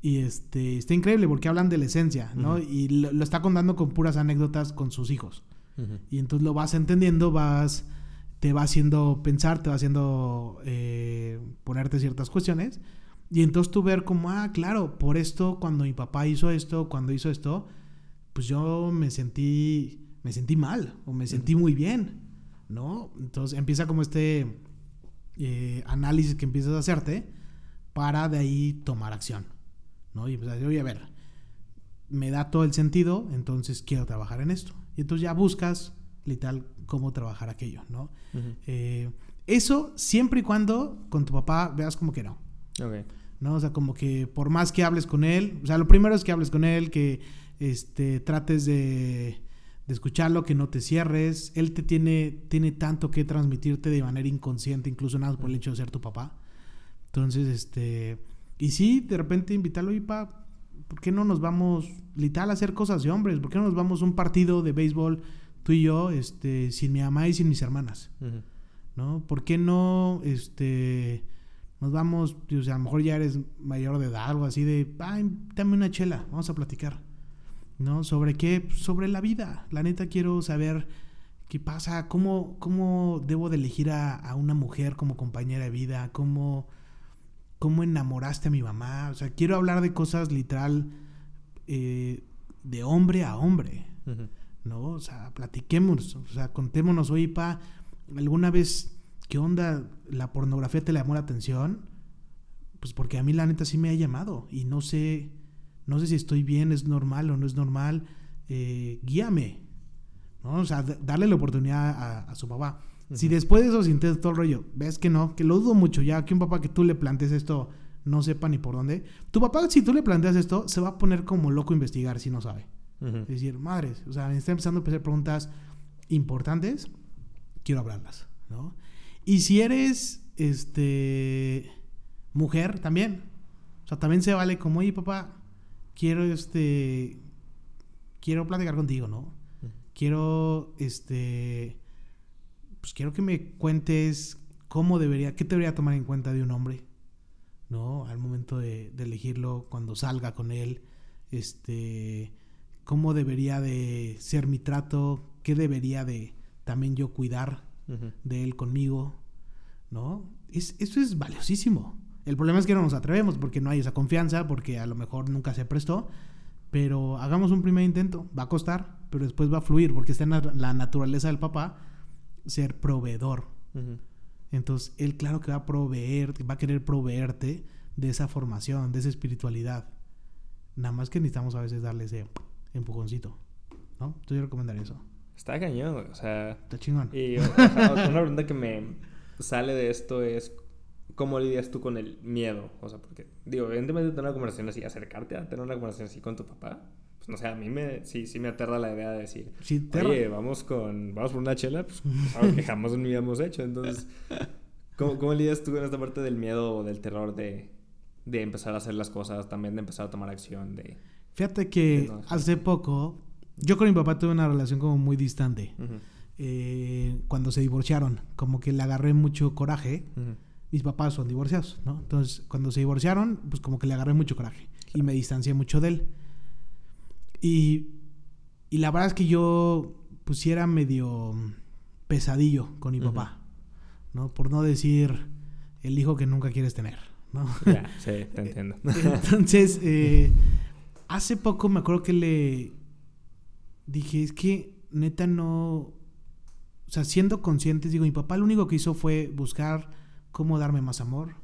Y este, está increíble porque hablan de la esencia, ¿no? Y lo, está contando con puras anécdotas con sus hijos. Y entonces lo vas entendiendo, vas, te va haciendo pensar, te va haciendo eh, ponerte ciertas cuestiones. Y entonces tú ver como, ah, claro, por esto, cuando mi papá hizo esto, cuando hizo esto, pues yo me sentí, me sentí mal o me sentí muy bien, ¿no? Entonces empieza como este eh, análisis que empiezas a hacerte para de ahí tomar acción. ¿No? Y pues, voy a ver, me da todo el sentido, entonces quiero trabajar en esto. Y entonces ya buscas, literal, cómo trabajar aquello, ¿no? Eh, eso siempre y cuando con tu papá veas como que no. ¿No? O sea, como que por más que hables con él, o sea, lo primero es que hables con él, que este, trates de, de escucharlo, que no te cierres. Él te tiene, tiene tanto que transmitirte de manera inconsciente, incluso nada por el hecho de ser tu papá. Entonces, este, y sí, de repente invitarlo y pa, ¿por qué no nos vamos literal a hacer cosas de hombres? ¿Por qué no nos vamos a un partido de béisbol tú y yo, este, sin mi mamá y sin mis hermanas? ¿No? ¿Por qué no, este, nos vamos, o sea, a lo mejor ya eres mayor de edad, algo así de, ay, dame una chela, vamos a platicar. ¿No? ¿Sobre qué? Sobre la vida. La neta quiero saber qué pasa, cómo, cómo debo de elegir a, a una mujer como compañera de vida, cómo cómo enamoraste a mi mamá. O sea, quiero hablar de cosas literal eh, de hombre a hombre. ¿No? O sea, platiquemos, o sea, contémonos, oye, pa, ¿alguna vez qué onda la pornografía te llamó la atención? Pues porque a mí la neta sí me ha llamado y no sé, no sé si estoy bien, es normal o no es normal. Eh, guíame, ¿no? O sea, darle la oportunidad a, a su papá. Si después de eso sientes todo el rollo, ves que no, que lo dudo mucho ya, que un papá que tú le plantees esto no sepa ni por dónde, tu papá si tú le planteas esto se va a poner como loco a investigar si no sabe. Es decir, madres, o sea, me está empezando a hacer preguntas importantes, quiero hablarlas. ¿no? Y si eres, este, mujer, también. O sea, también se vale como, oye, papá, quiero, este, quiero platicar contigo, ¿no? Quiero, este, pues quiero que me cuentes cómo debería, qué debería tomar en cuenta de un hombre, ¿no? Al momento de, de elegirlo, cuando salga con él, este, cómo debería de ser mi trato, qué debería de también yo cuidar de él conmigo, ¿no? Es, eso es valiosísimo. El problema es que no nos atrevemos porque no hay esa confianza, porque a lo mejor nunca se prestó, pero hagamos un primer intento, va a costar, pero después va a fluir, porque está en la, naturaleza del papá ser proveedor. Entonces, él claro que va a proveer, va a querer proveerte de esa formación, de esa espiritualidad. Nada más que necesitamos a veces darle ese empujoncito, ¿no? Entonces yo recomendaría eso. Está cañón, o sea... Está chingón. Y una pregunta que me sale de esto es... ¿Cómo lidias tú con el miedo? O sea, porque, digo, evidentemente tener una conversación así, acercarte a tener una conversación así con tu papá, no sé, a mí me, sí, sí me aterra la idea de decir, sí, oye, vamos con, vamos por una chela, pues algo que jamás vida hemos hecho. Entonces, ¿cómo, ¿cómo lidias tú con esta parte del miedo o del terror de, de empezar a hacer las cosas, también de empezar a tomar acción, de... Fíjate que hace poco, yo con mi papá tuve una relación como muy distante. Eh, cuando se divorciaron, como que le agarré mucho coraje mis papás son divorciados, ¿no? Entonces, cuando se divorciaron, pues como que le agarré mucho coraje y me distancié mucho de él. Y, y la verdad es que yo pusiera medio pesadillo con mi papá, ¿no? Por no decir el hijo que nunca quieres tener, ¿no? Ya, sí, te entiendo. Entonces, eh, hace poco me acuerdo que le dije, es que neta no, o sea, siendo conscientes, digo, mi papá lo único que hizo fue buscar cómo darme más amor.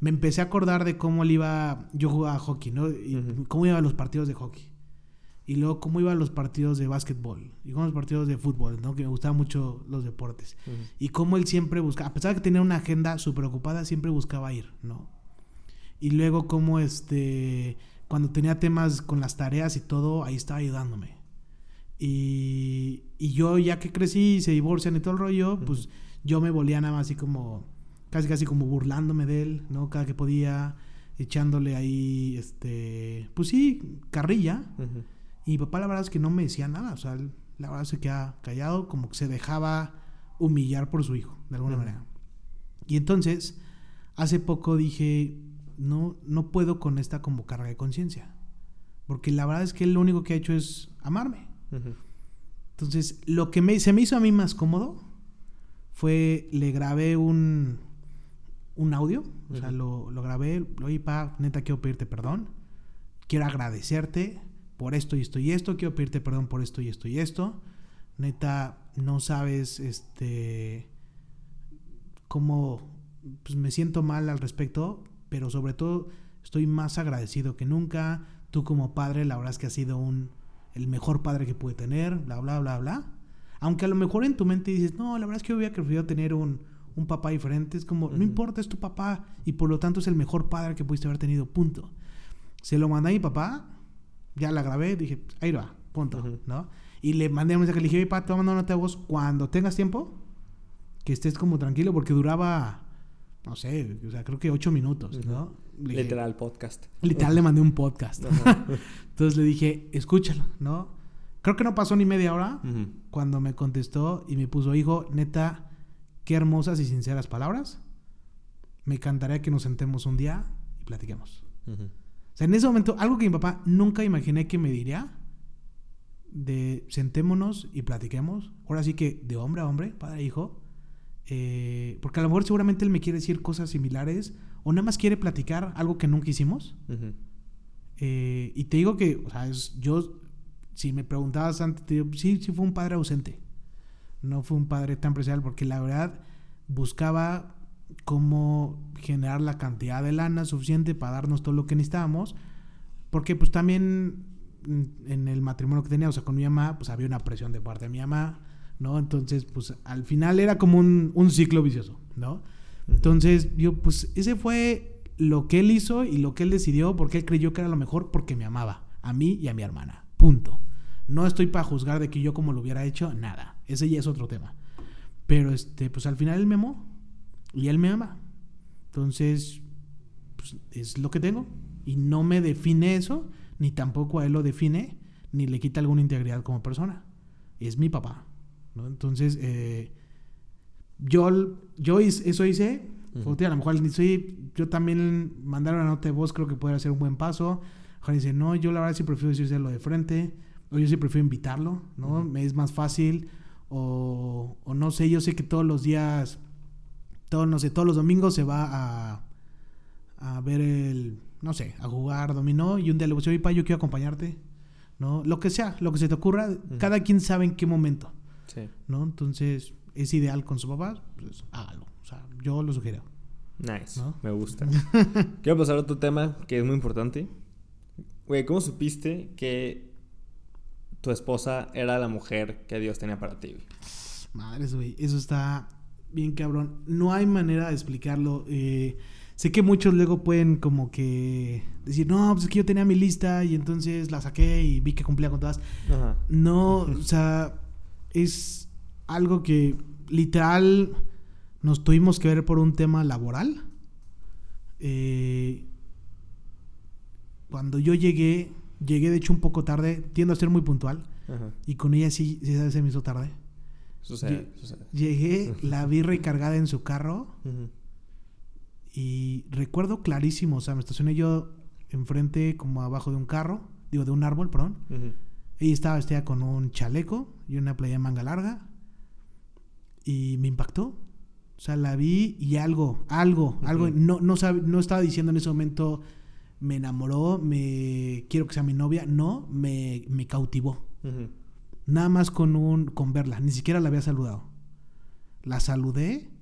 Me empecé a acordar de cómo él iba, yo jugaba hockey, ¿no? Y cómo iba a los partidos de hockey. Y luego cómo iba a los partidos de básquetbol. Y cómo los partidos de fútbol, ¿no? Que me gustaban mucho los deportes. Y cómo él siempre buscaba, a pesar de que tenía una agenda súper ocupada, siempre buscaba ir, ¿no? Y luego cómo este, cuando tenía temas con las tareas y todo, ahí estaba ayudándome. Y, y yo ya que crecí y se divorcian y todo el rollo, pues yo me volía nada más así como casi casi como burlándome de él, ¿no? Cada que podía, echándole ahí, este, pues sí, carrilla. Y mi papá la verdad es que no me decía nada, o sea, la verdad se quedaba callado, como que se dejaba humillar por su hijo, de alguna manera. Y entonces, hace poco dije, no, no puedo con esta como carga de conciencia. Porque la verdad es que él lo único que ha hecho es amarme. Entonces, lo que me, se me hizo a mí más cómodo fue, le grabé un, un audio, o sea, lo, lo grabé, oye, pa, neta, quiero pedirte perdón, quiero agradecerte por esto y esto y esto, quiero pedirte perdón por esto y esto y esto, neta, no sabes, este, cómo, pues me siento mal al respecto, pero sobre todo estoy más agradecido que nunca, tú como padre, la verdad es que has sido un, el mejor padre que pude tener, bla, bla, bla, bla, aunque a lo mejor en tu mente dices, no, la verdad es que yo hubiera preferido tener un un papá diferente. Es como, no importa, es tu papá y por lo tanto es el mejor padre que pudiste haber tenido, punto. Se lo mandé a mi papá, ya la grabé, dije, ahí va, punto, ¿no? Y le mandé un mensaje, le dije, papá, te voy a mandar una nota de voz cuando tengas tiempo, que estés como tranquilo, porque duraba, no sé, o sea, creo que ocho minutos, ¿no? literal podcast. Literal le mandé un podcast. Entonces le dije, escúchalo, ¿no? Creo que no pasó ni media hora cuando me contestó y me puso, hijo, neta, Qué hermosas y sinceras palabras. Me encantaría que nos sentemos un día y platiquemos. O sea, en ese momento, algo que mi papá nunca imaginé que me diría, de sentémonos y platiquemos. Ahora sí que de hombre a hombre, padre a hijo. Eh, porque a lo mejor seguramente él me quiere decir cosas similares o nada más quiere platicar algo que nunca hicimos. Eh, y te digo que, o sea, yo, si me preguntabas antes, te digo, sí, sí fue un padre ausente no fue un padre tan presente porque la verdad buscaba cómo generar la cantidad de lana suficiente para darnos todo lo que necesitábamos, porque pues también en el matrimonio que tenía, o sea, con mi mamá, pues había una presión de parte de mi mamá, ¿no? Entonces, pues al final era como un, un ciclo vicioso, ¿no? Entonces, yo, pues ese fue lo que él hizo y lo que él decidió porque él creyó que era lo mejor porque me amaba, a mí y a mi hermana, punto. No estoy para juzgar de que yo como lo hubiera hecho, nada. Ese ya es otro tema. Pero este, pues al final él me amó y él me ama. Entonces, pues, es lo que tengo. Y no me define eso, ni tampoco a él lo define, ni le quita alguna integridad como persona. Es mi papá. ¿no? Entonces, eh, yo, yo eso hice. a lo mejor sí, yo también mandar una nota de voz creo que puede ser un buen paso. Ojalá dice, no, yo la verdad sí prefiero decirlo de frente. O yo sí prefiero invitarlo, ¿no? Me es más fácil. O, o, no sé, yo sé que todos los días, todos, no sé, todos los domingos se va a, a ver el, no sé, a jugar dominó y un día le voy a decir, yo quiero acompañarte, ¿no? Lo que sea, lo que se te ocurra, cada quien sabe en qué momento, sí. ¿no? Entonces, es ideal con su papá, pues hágalo, o sea, yo lo sugiero. Nice, me gusta. quiero pasar a otro tema que es muy importante. Güey, ¿cómo supiste que tu esposa era la mujer que Dios tenía para ti? Madres, güey, eso está bien cabrón. No hay manera de explicarlo. Eh, Sé que muchos luego pueden como que decir, no, pues es que yo tenía mi lista y entonces la saqué y vi que cumplía con todas. No, o sea, es algo que literal nos tuvimos que ver por un tema laboral. Eh, cuando yo llegué, llegué de hecho un poco tarde, tiendo a ser muy puntual. Y con ella sí, se me hizo tarde. Sucede, sucede. Llegué, la vi recargada en su carro. Y recuerdo clarísimo, o sea, me estacioné yo enfrente como abajo de un carro, digo, de un árbol, perdón. Ella estaba vestida con un chaleco y una playa de manga larga. Y me impactó. O sea, la vi y algo, algo, algo, no, no, no estaba diciendo en ese momento, me enamoró, me quiero que sea mi novia. No, me, me cautivó. Nada más con un, con verla, ni siquiera la había saludado. La saludé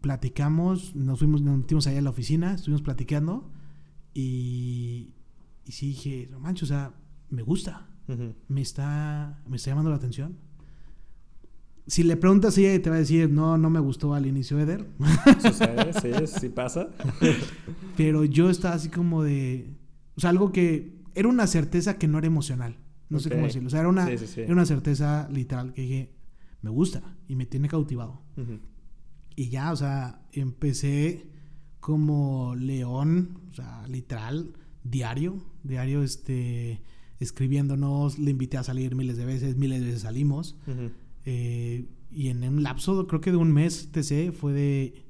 platicamos, nos fuimos, nos metimos allá a la oficina, estuvimos platicando y, y sí dije, no manches, o sea, me gusta, me, está, me está llamando la atención. Si le preguntas a ella te va a decir, no, no me gustó al inicio Eder. sí, sí pasa. Pero yo estaba así como de, o sea, algo que era una certeza que no era emocional. No sé cómo decirlo. O sea, era una, era una certeza literal que dije, me gusta y me tiene cautivado. Y ya, o sea, empecé como león, o sea, literal, diario, diario, este, escribiéndonos, le invité a salir miles de veces, miles de veces salimos. Eh, y en un lapso, creo que de un mes, TC, fue de,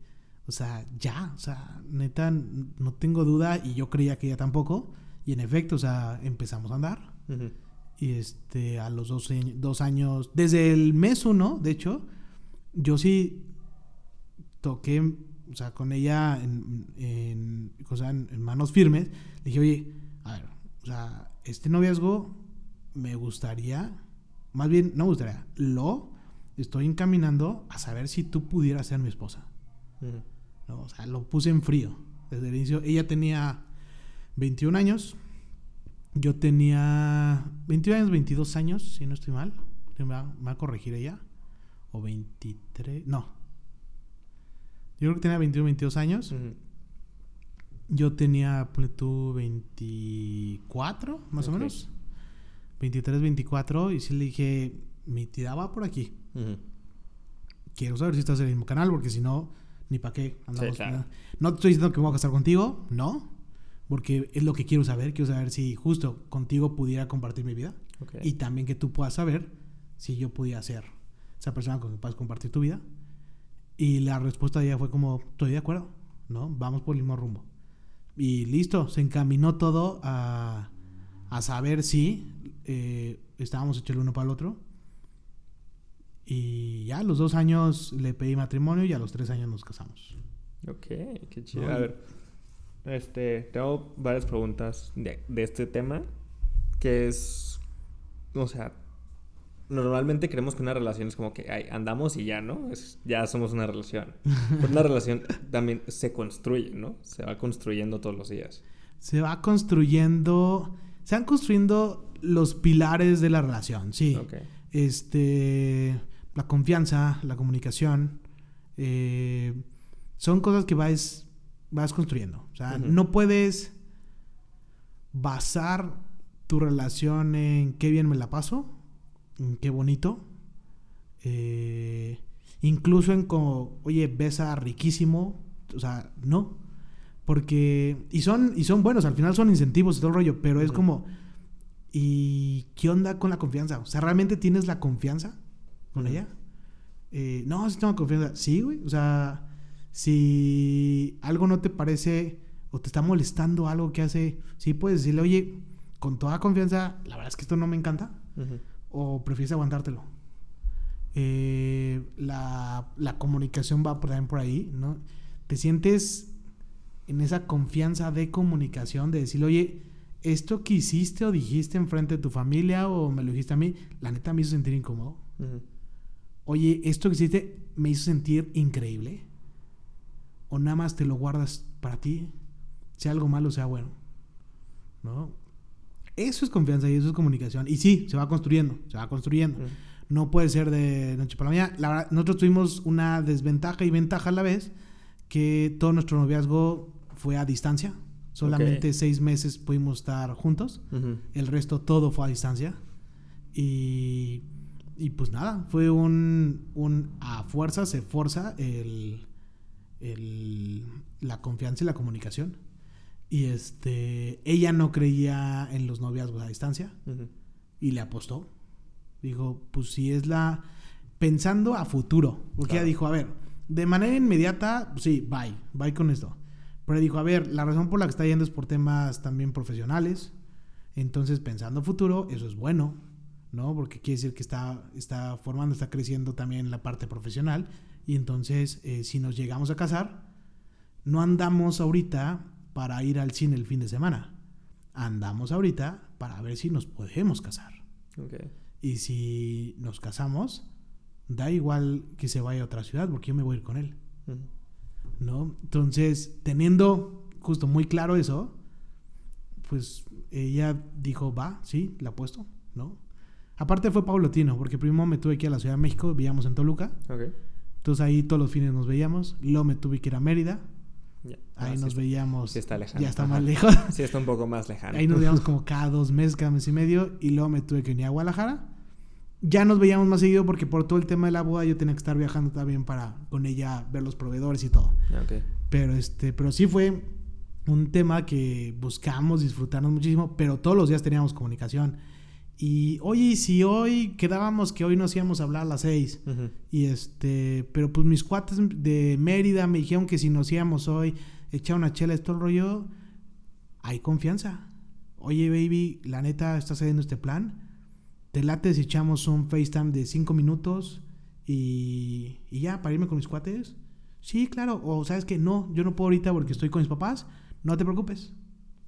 o sea, ya, o sea, neta, no tengo duda y yo creía que ya tampoco. Y en efecto, o sea, empezamos a andar. Y este, a los dos, dos años, desde el mes uno, de hecho, yo sí toqué, o sea, con ella en, en, en, manos firmes, le dije, oye, a ver, o sea, este noviazgo me gustaría, más bien, no me gustaría, lo estoy encaminando a saber si tú pudieras ser mi esposa. o sea, lo puse en frío desde el inicio. Ella tenía 21 años, yo tenía 21 años, 22 años, si no estoy mal. Me va, me va a corregir ella. O 23, no, yo creo que tenía 21, 22 años. Yo tenía, tú, 24, más o menos. 23, 24. Y sí le dije, mi tía va por aquí. Quiero saber si estás en el mismo canal, porque si no, ni para qué andamos. No te estoy diciendo que me voy a casar contigo, no. Porque es lo que quiero saber. Quiero saber si justo contigo pudiera compartir mi vida. Y también que tú puedas saber si yo pudiera ser esa persona con que puedas compartir tu vida. Y la respuesta de ella fue como, estoy de acuerdo, ¿no? Vamos por el mismo rumbo. Y listo, se encaminó todo a, a saber si eh, estábamos hechos el uno para el otro. Y ya a los dos años le pedí matrimonio y a los tres años nos casamos. Ok, qué chido. A ver, este, tengo varias preguntas de, de este tema, que es, o sea, normalmente creemos que una relación es como que andamos y ya, ¿no? ya somos una relación. Pero una relación también se construye, ¿no? Se va construyendo todos los días. Se va construyendo, se van construyendo los pilares de la relación, sí. Este, la confianza, la comunicación, eh, son cosas que vas, vas construyendo. O sea, no puedes basar tu relación en qué bien me la paso qué bonito. Eh, incluso en como, oye, besa riquísimo. O sea, no. Porque. Y son, y son buenos, al final son incentivos y todo el rollo. Pero es como. ¿Y qué onda con la confianza? O sea, ¿realmente tienes la confianza con ella? Eh, no, sí tengo confianza. Sí, güey. O sea, si algo no te parece o te está molestando algo que hace, sí puedes decirle, oye, con toda confianza, la verdad es que esto no me encanta. O prefieres aguantártelo. Eh, la, la, comunicación va también por ahí, ¿no? Te sientes en esa confianza de comunicación, de decirle, oye, esto que hiciste o dijiste enfrente de tu familia o me lo dijiste a mí, la neta me hizo sentir incómodo. Oye, esto que hiciste me hizo sentir increíble. O nada más te lo guardas para ti, sea algo malo, sea bueno. ¿No? Eso es confianza y eso es comunicación. Y sí, se va construyendo, se va construyendo. No puede ser de noche para la mañana. La verdad, nosotros tuvimos una desventaja y ventaja a la vez, que todo nuestro noviazgo fue a distancia. Solamente seis meses pudimos estar juntos. El resto todo fue a distancia. Y, y pues nada, fue un, un a fuerza se forza el, el, la confianza y la comunicación. Y este, ella no creía en los noviazgos a distancia y le apostó. Dijo, pues si es la... Pensando a futuro. Porque ella dijo, a ver, de manera inmediata, pues sí, bye, bye con esto. Pero dijo, a ver, la razón por la que está yendo es por temas también profesionales. Entonces, pensando futuro, eso es bueno, ¿no? Porque quiere decir que está, está formando, está creciendo también la parte profesional. Y entonces, eh, si nos llegamos a casar, no andamos ahorita para ir al cine el fin de semana. Andamos ahorita para ver si nos podemos casar. Y si nos casamos, da igual que se vaya a otra ciudad, porque yo me voy a ir con él. ¿no? Entonces, teniendo justo muy claro eso, pues ella dijo, va, sí, la apuesto, ¿no? Aparte fue paulatino, porque primero me tuve que ir a la Ciudad de México, vivíamos en Toluca. Entonces ahí todos los fines nos veíamos. Luego me tuve que ir a Mérida. Ahí nos veíamos. Sí está lejano. Ya está más lejos. Sí está un poco más lejano. Ahí nos veíamos como cada dos meses, cada mes y medio. Y luego me tuve que ir a Guadalajara ya nos veíamos más seguido porque por todo el tema de la boda yo tenía que estar viajando también para con ella ver los proveedores y todo. Pero este, pero sí fue un tema que buscamos disfrutarnos muchísimo, pero todos los días teníamos comunicación. Y oye, si hoy quedábamos que hoy nos íbamos a hablar a las seis. Y este, pero pues mis cuates de Mérida me dijeron que si nos íbamos hoy, echar una chela, esto el rollo, hay confianza. Oye, baby, la neta, ¿estás haciendo este plan? ¿Te late si echamos un FaceTime de 5 minutos y, y, ya, para irme con mis cuates? Sí, claro. O sabes que no, yo no puedo ahorita porque estoy con mis papás. No te preocupes.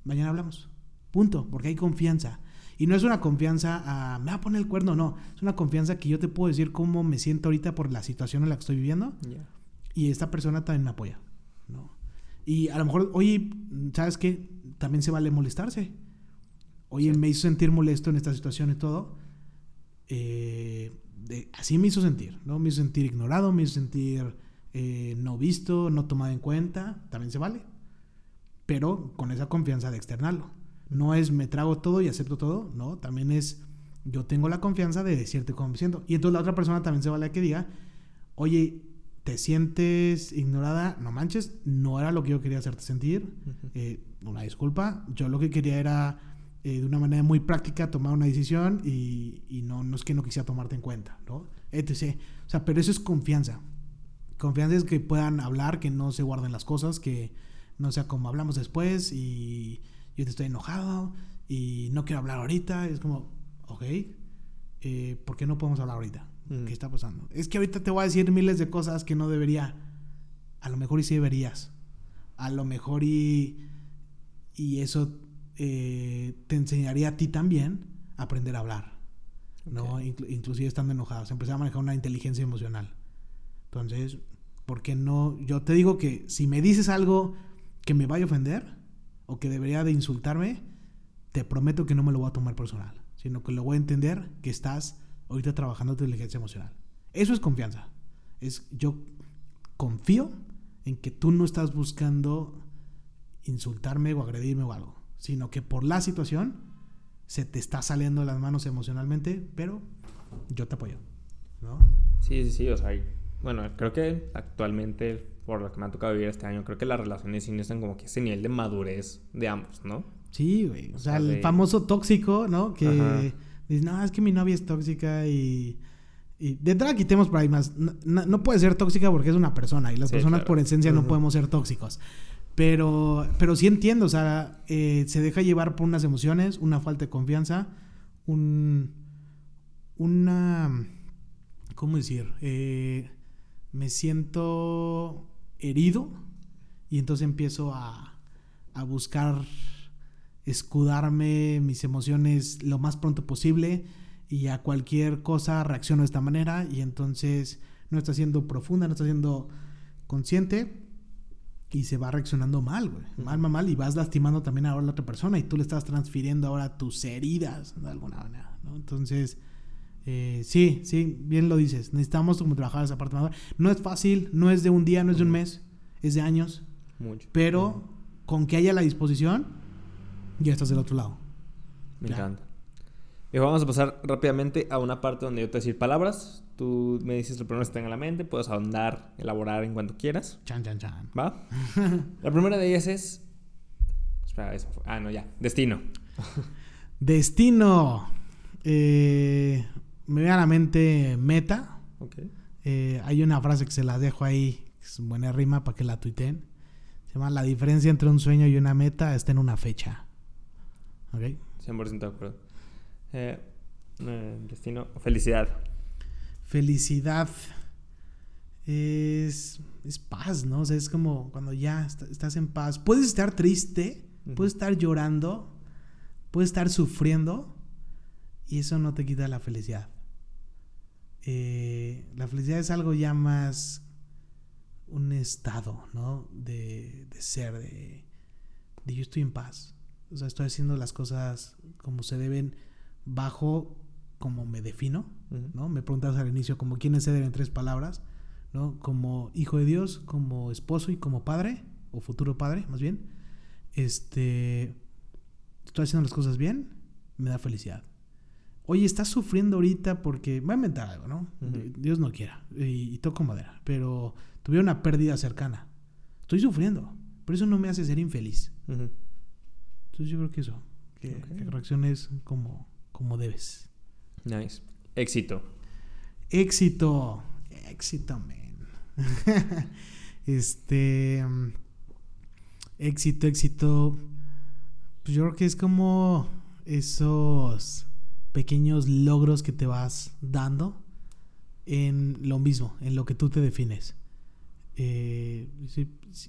Mañana hablamos. Punto. Porque hay confianza. Y no es una confianza a, me va a poner el cuerno, no. Es una confianza que yo te puedo decir cómo me siento ahorita por la situación en la que estoy viviendo. Y esta persona también me apoya. ¿no? Y a lo mejor, oye, ¿sabes qué? También se vale molestarse. Oye, me hizo sentir molesto en esta situación y todo eh, así me hizo sentir, ¿no? Me hizo sentir ignorado, me hizo sentir eh, no visto, no tomado en cuenta, también se vale. Pero con esa confianza de externarlo. No es me trago todo y acepto todo, no, también es yo tengo la confianza de decirte cómo me siento. Y entonces la otra persona también se vale que diga, oye, te sientes ignorada, no manches, no era lo que yo quería hacerte sentir, eh, una disculpa, yo lo que quería era eh, de una manera muy práctica tomar una decisión y, y, no, no es que no quisiera tomarte en cuenta, ¿no? Etc. O sea, pero eso es confianza. Confianza es que puedan hablar, que no se guarden las cosas, que no sea como hablamos después y yo te estoy enojado y no quiero hablar ahorita. Es como, ok, eh, ¿por qué no podemos hablar ahorita? Mm. ¿Qué está pasando? Es que ahorita te voy a decir miles de cosas que no debería. A lo mejor y sí deberías. A lo mejor y, y eso eh, te enseñaría a ti también a aprender a hablar. ¿no? inclusive estando enojados. Empezar a manejar una inteligencia emocional. Entonces, ¿por qué no? Yo te digo que si me dices algo que me vaya a ofender o que debería de insultarme, te prometo que no me lo voy a tomar personal, sino que lo voy a entender que estás ahorita trabajando tu inteligencia emocional. Eso es confianza. Es yo confío en que tú no estás buscando insultarme o agredirme o algo sino que por la situación se te está saliendo de las manos emocionalmente, pero yo te apoyo. ¿no? Sí, sí, sí, o sea, bueno, creo que actualmente, por lo que me ha tocado vivir este año, creo que las relaciones sí necesitan como que ese nivel de madurez de ambos, ¿no? Sí, güey. O sea, el famoso tóxico, ¿no? Que dice, no, es que mi novia es tóxica y... Y de entrada quitemos por ahí más. No, puede ser tóxica porque es una persona y las personas por esencia no podemos ser tóxicos. Pero, pero sí entiendo, o sea, eh, se deja llevar por unas emociones, una falta de confianza, un, una, ¿cómo decir? Eh, me siento herido y entonces empiezo a, a buscar escudarme mis emociones lo más pronto posible y a cualquier cosa reacciono de esta manera y entonces no está siendo profunda, no está siendo consciente y se va reaccionando mal, güey. Mal, mal, mal. Y vas lastimando también ahora a la otra persona y tú le estás transfiriendo ahora tus heridas de alguna manera, ¿no? Entonces, eh, sí, sí, bien lo dices. Necesitamos como trabajar esa parte. No es fácil, no es de un día, no es de un mes, es de años. Mucho. Pero con que haya la disposición, ya estás del otro lado. Me encanta. Y vamos a pasar rápidamente a una parte donde yo te voy a decir palabras. Tú me dices lo primero que tenga en la mente. Puedes ahondar, elaborar en cuanto quieras. Chan, chan, chan. ¿Va? la primera de ellas es. Espera, eso fue. Ah, no, ya. Destino. Destino. Eh, me viene a la mente meta. Ok. Eh, hay una frase que se la dejo ahí, que es buena rima para que la tuiteen. Se llama La diferencia entre un sueño y una meta está en una fecha. ¿Ok? 100% de acuerdo. Eh, eh, destino, felicidad. Felicidad es, es paz, ¿no? O sea, es como cuando ya estás en paz. Puedes estar triste, puedes estar llorando, puedes estar sufriendo y eso no te quita la felicidad. Eh, la felicidad es algo ya más un estado, ¿no? De, de ser, de, de yo estoy en paz. O sea, estoy haciendo las cosas como se deben bajo como me defino, ¿no? Me preguntas al inicio como quiénes se deben tres palabras, ¿no? Como hijo de Dios, como esposo y como padre, o futuro padre, más bien. Este, estoy haciendo las cosas bien, me da felicidad. Oye, estás sufriendo ahorita porque, voy a inventar algo, ¿no? Dios no quiera, y, toco madera, pero tuve una pérdida cercana. Estoy sufriendo, pero eso no me hace ser infeliz. Entonces yo creo que eso, que, que reacciones como como debes. Nice. Éxito. Éxito. Éxito, man. este. Éxito, éxito. Pues yo creo que es como esos pequeños logros que te vas dando en lo mismo, en lo que tú te defines. Eh,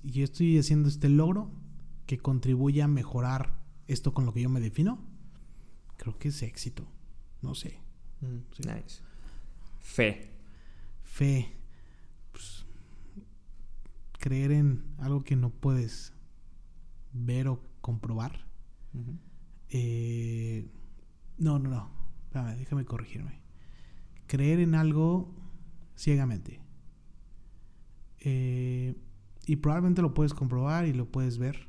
yo estoy haciendo este logro que contribuye a mejorar esto con lo que yo me defino, creo que es éxito. No sé. Mm, nice. Fe. Fe. Pues, creer en algo que no puedes ver o comprobar. Eh, no, no, no. déjame corregirme. Creer en algo ciegamente. Eh, y probablemente lo puedes comprobar y lo puedes ver.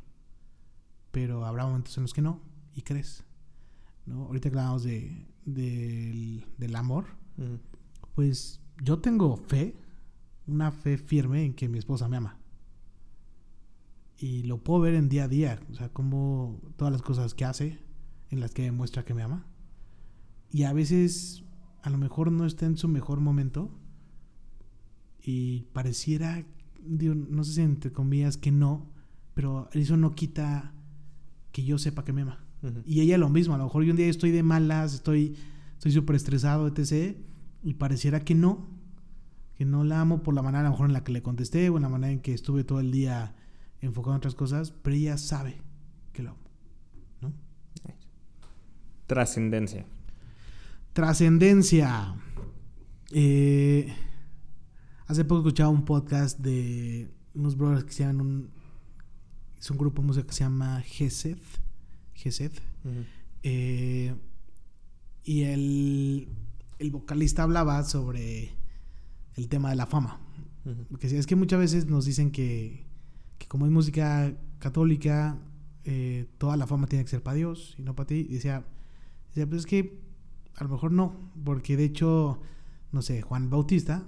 Pero habrá momentos en los que no y crees. ¿no? Ahorita que hablamos de, del, amor, pues yo tengo fe, una fe firme en que mi esposa me ama. Y lo puedo ver en día a día, o sea, como todas las cosas que hace, en las que demuestra que me ama. Y a veces, a lo mejor no está en su mejor momento. Y pareciera, no sé si entre comillas que no, pero eso no quita que yo sepa que me ama. Y ella lo mismo, a lo mejor yo un día estoy de malas, estoy estoy súper estresado, etc. Y pareciera que no, que no la amo por la manera a lo mejor en la que le contesté o en la manera en que estuve todo el día enfocado en otras cosas, pero ella sabe que lo amo, ¿no? Trascendencia. Trascendencia. Eh, hace poco escuchaba un podcast de unos brothers que se llaman un... Es un grupo de música que se llama Gesed Gesed. Eh, y el, el, vocalista hablaba sobre el tema de la fama. Porque es que muchas veces nos dicen que, que como es música católica, eh, toda la fama tiene que ser para Dios y no para ti. Y decía, decía, pues es que a lo mejor no, porque de hecho, no sé, Juan Bautista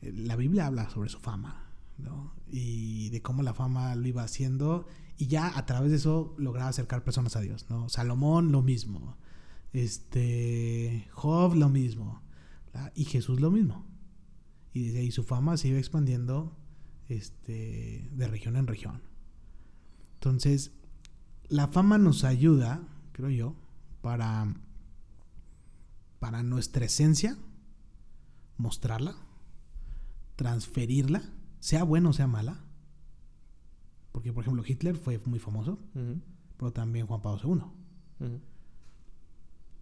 eh, la Biblia habla sobre su fama, ¿no? Y de cómo la fama lo iba haciendo y ya a través de eso lograba acercar personas a Dios, ¿no? Salomón lo mismo, este, Job lo mismo, y Jesús lo mismo. Y desde ahí su fama se iba expandiendo este, de región en región. Entonces, la fama nos ayuda, creo yo, para, para nuestra esencia, mostrarla, transferirla, sea buena o sea mala. Porque, por ejemplo, Hitler fue muy famoso, pero también Juan Pablo II.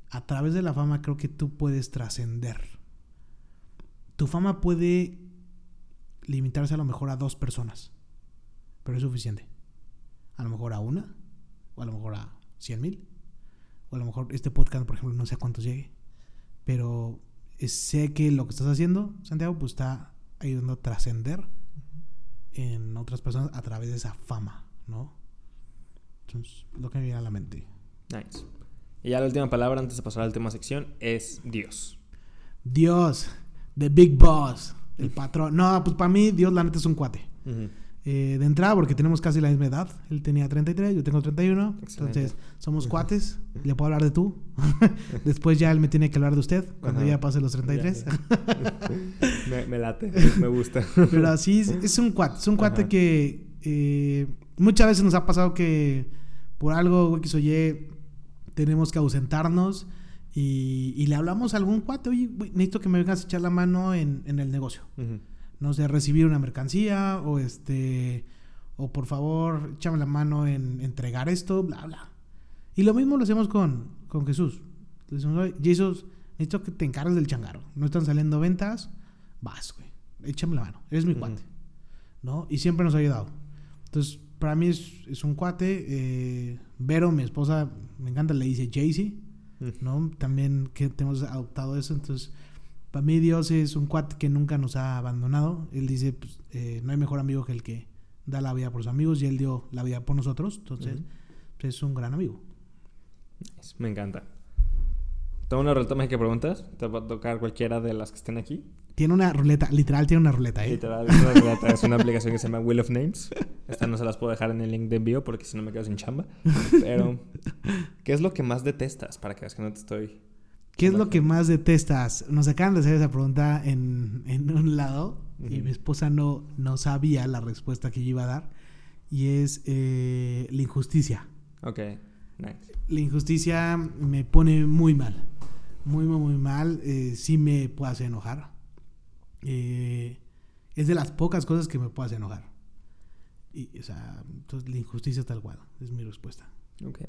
A través de la fama creo que tú puedes trascender. Tu fama puede limitarse a lo mejor a dos personas, pero es suficiente. A lo mejor a una, o a lo mejor a cien mil, o a lo mejor este podcast, por ejemplo, no sé a cuántos llegue, pero sé que lo que estás haciendo, Santiago, pues está ayudando a trascender en otras personas a través de esa fama, ¿no? Entonces, lo que me viene a la mente. Nice. Y ya la última palabra antes de pasar al tema sección es Dios. Dios, the big boss, el patrón. No, pues para mí Dios la neta es un cuate. Eh, de entrada, porque tenemos casi la misma edad. Él tenía 33, yo tengo 31. Entonces, somos cuates. Le puedo hablar de tú. Después ya él me tiene que hablar de usted cuando ya pase los 33. me, late, me gusta. Pero así es, un cuate. Es un cuate que eh, muchas veces nos ha pasado que por algo X o Y tenemos que ausentarnos. Y, le hablamos a algún cuate, oye, necesito que me vengas a echar la mano en, el negocio no sé, recibir una mercancía o este, o por favor, échame la mano en entregar esto, bla, bla. Y lo mismo lo hacemos con, con Jesús. Le decimos, Jesús, necesito que te encargues del changaro. No están saliendo ventas, vas, güey, échame la mano, eres mi cuate. ¿No? Y siempre nos ha ayudado. Entonces, para mí es, un cuate. Eh, Vero, mi esposa, me encanta, le dice Jaycee, ¿no? También que hemos adoptado eso, entonces para mí Dios es un cuate que nunca nos ha abandonado. Él dice, pues, eh, no hay mejor amigo que el que da la vida por sus amigos y él dio la vida por nosotros. Entonces, pues, es un gran amigo. Me encanta. ¿Tengo una ruleta mágica de preguntas? ¿Te va a tocar cualquiera de las que estén aquí? Tiene una ruleta, literal tiene una ruleta, ¿eh? Literal, es una ruleta. es una aplicación que se llama Wheel of Names. Esta no se las puedo dejar en el link de envío porque si no me quedo sin chamba. Pero, ¿qué es lo que más detestas? Para que veas que no te estoy ¿Qué es lo que más detestas? Nos acaban de hacer esa pregunta en, un lado y mi esposa no, no sabía la respuesta que yo iba a dar y es eh, la injusticia. Ok, nice. La injusticia me pone muy mal, muy, muy, muy mal. Eh, sí me puede hacer enojar. Eh, es de las pocas cosas que me puede hacer enojar. Y, o sea, entonces la injusticia tal cual, es mi respuesta. Ok.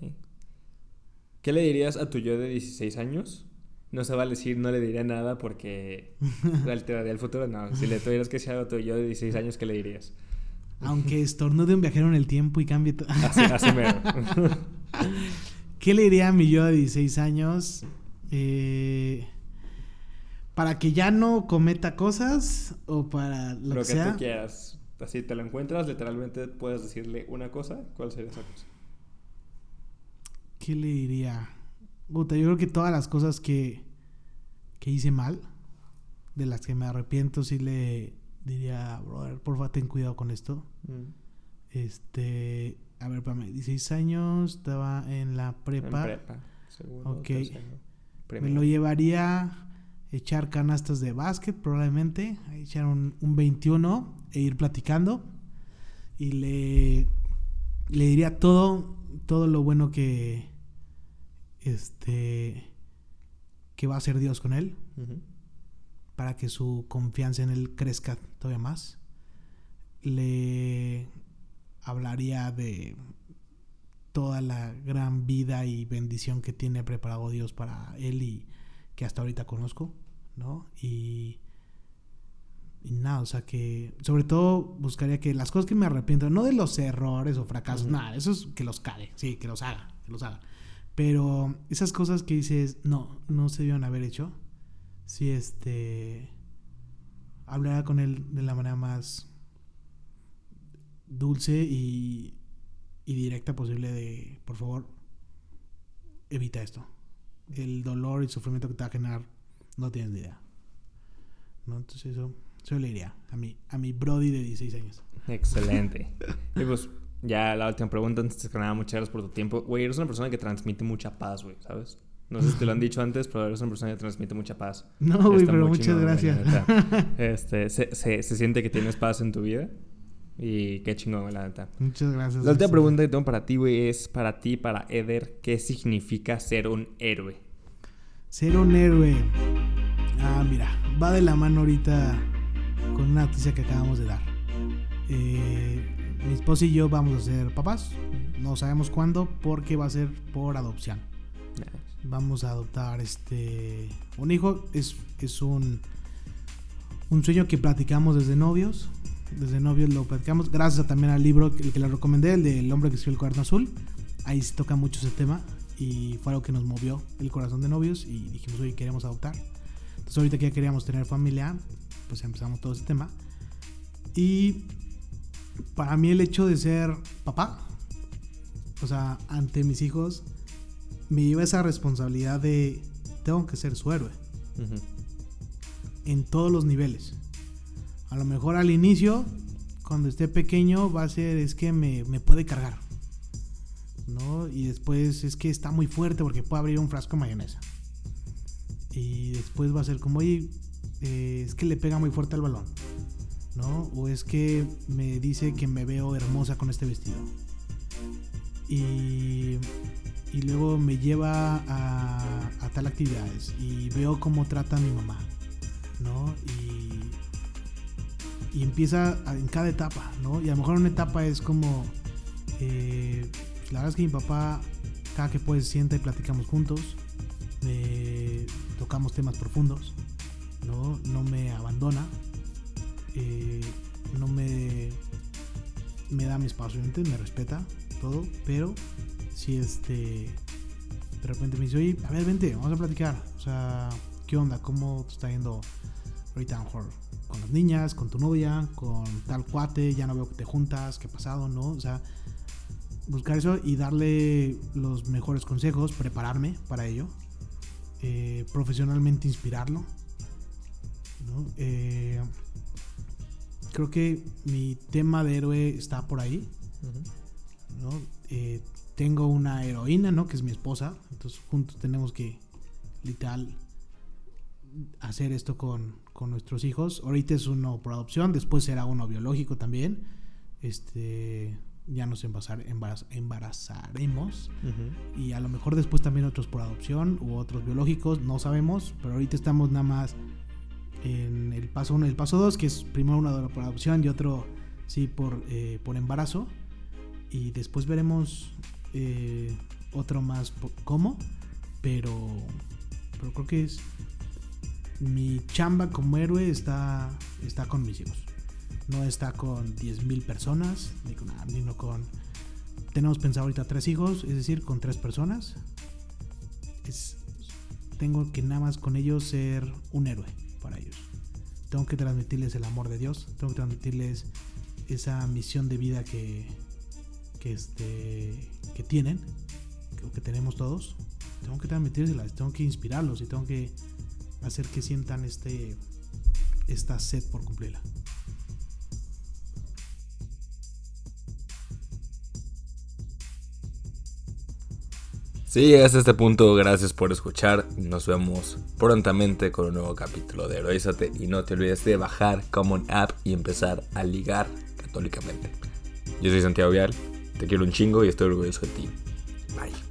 ¿Qué le dirías a tu yo de 16 años no se vale decir no le diría nada porque alteraría el futuro. No, si le tuvieras que decir algo a tu yo de 16 años, ¿qué le dirías? Aunque estornude un viajero en el tiempo y cambie todo. así, así ¿Qué le diría a mi yo de 16 años? Eh, para que ya no cometa cosas o para lo, que, tú quieras. Así te lo encuentras, literalmente puedes decirle una cosa. ¿Cuál sería esa cosa? ¿Qué le diría? Yo creo que todas las cosas que, que hice mal, de las que me arrepiento, sí le diría, brother, porfa, ten cuidado con esto. Mm. Este, a ver, para 16 años, estaba en la prepa. En prepa, ok. me lo llevaría a echar canastas de básquet, probablemente, a echar un, un 21 e ir platicando. Y le, le diría todo, todo lo bueno que, este, que va a hacer Dios con él, para que su confianza en él crezca todavía más. Le hablaría de toda la gran vida y bendición que tiene preparado Dios para él y que hasta ahorita conozco, ¿no? Y, y nada, o sea que sobre todo buscaría que las cosas que me arrepiento, no de los errores o fracasos, nada, eso es que los cague, sí, que los haga, que los haga. Pero esas cosas que dices, no, no se debieron haber hecho. Si este. Hablará con él de la manera más dulce y, y directa posible de, por favor, evita esto. El dolor y el sufrimiento que te va a generar, no tienes ni idea. ¿No? Entonces eso Yo le diría a mi, a mi Brody de 16 años. Excelente. y pues ya la última pregunta, antes que nada, muchas gracias por tu tiempo. Güey, eres una persona que transmite mucha paz, güey, ¿sabes? No sé si te lo han dicho antes, pero eres una persona que transmite mucha paz. No, güey, pero muchas gracias. este, se, se, se, siente que tienes paz en tu vida. Y qué chingón, la neta. Muchas gracias. La última pregunta que tengo para ti, güey, es para ti, para Eder, ¿qué significa ser un héroe? Ser un héroe. Ah, mira, va de la mano ahorita con una noticia que acabamos de dar. Eh, mi esposa y yo vamos a ser papás. No sabemos cuándo porque va a ser por adopción. Vamos a adoptar este un hijo. Es, es un, un sueño que platicamos desde novios. Desde novios lo platicamos. Gracias también al libro que, que le recomendé, el del hombre que escribió el cuaderno azul. Ahí se toca mucho ese tema. Y fue algo que nos movió el corazón de novios. Y dijimos, oye, queremos adoptar. Entonces ahorita que ya queríamos tener familia, pues empezamos todo ese tema. Y para mí el hecho de ser papá, o sea, ante mis hijos, me lleva esa responsabilidad de tengo que ser su héroe. En todos los niveles. A lo mejor al inicio, cuando esté pequeño, va a ser es que me, puede cargar. ¿No? Y después es que está muy fuerte porque puede abrir un frasco de mayonesa. Y después va a ser como, oye, eh, es que le pega muy fuerte al balón. ¿No? O es que me dice que me veo hermosa con este vestido. Y, y luego me lleva a, tal actividades y veo cómo trata a mi mamá, ¿no? Y, y empieza en cada etapa, ¿no? Y a lo mejor una etapa es como, eh, la verdad es que mi papá, cada que puede, sienta y platicamos juntos, tocamos temas profundos, ¿no? No me abandona, no me, me da mi espacio, me respeta todo, pero si este de repente me dice, oye, a ver, vente, vamos a platicar. O sea, ¿qué onda? ¿Cómo te está yendo ahorita mejor con las niñas, con tu novia, con tal cuate? Ya no veo que te juntas, ¿qué ha pasado? ¿No? O sea, buscar eso y darle los mejores consejos, prepararme para ello, eh, profesionalmente inspirarlo. ¿no? Eh, creo que mi tema de héroe está por ahí. ¿no? Eh, tengo una heroína, ¿no? Que es mi esposa. Entonces juntos tenemos que, literal, hacer esto con, con nuestros hijos. Ahorita es uno por adopción, después será uno biológico también. Este, ya nos embarazaremos. Y a lo mejor después también otros por adopción u otros biológicos, no sabemos. Pero ahorita estamos nada más en el paso 1 y el paso 2, que es primero uno por adopción y otro sí por, eh, por embarazo. Y después veremos eh, otro más cómo, pero, pero creo que es mi chamba como héroe está, está con mis hijos. No está con 10.000 personas, ni con ni no con... Tenemos pensado ahorita tres hijos, es decir, con tres personas. Es, tengo que nada más con ellos ser un héroe para ellos. Tengo que transmitirles el amor de Dios, tengo que transmitirles esa misión de vida que, que, este, que tienen, que, tenemos todos. Tengo que transmitírselas, tengo que inspirarlos y tengo que hacer que sientan este, esta sed por cumplirla. Si llegas a este punto, gracias por escuchar. Nos vemos prontamente con un nuevo capítulo de Heroízate. Y no te olvides de bajar Common App y empezar a ligar católicamente. Yo soy Santiago Vial, te quiero un chingo y estoy orgulloso de ti. Bye.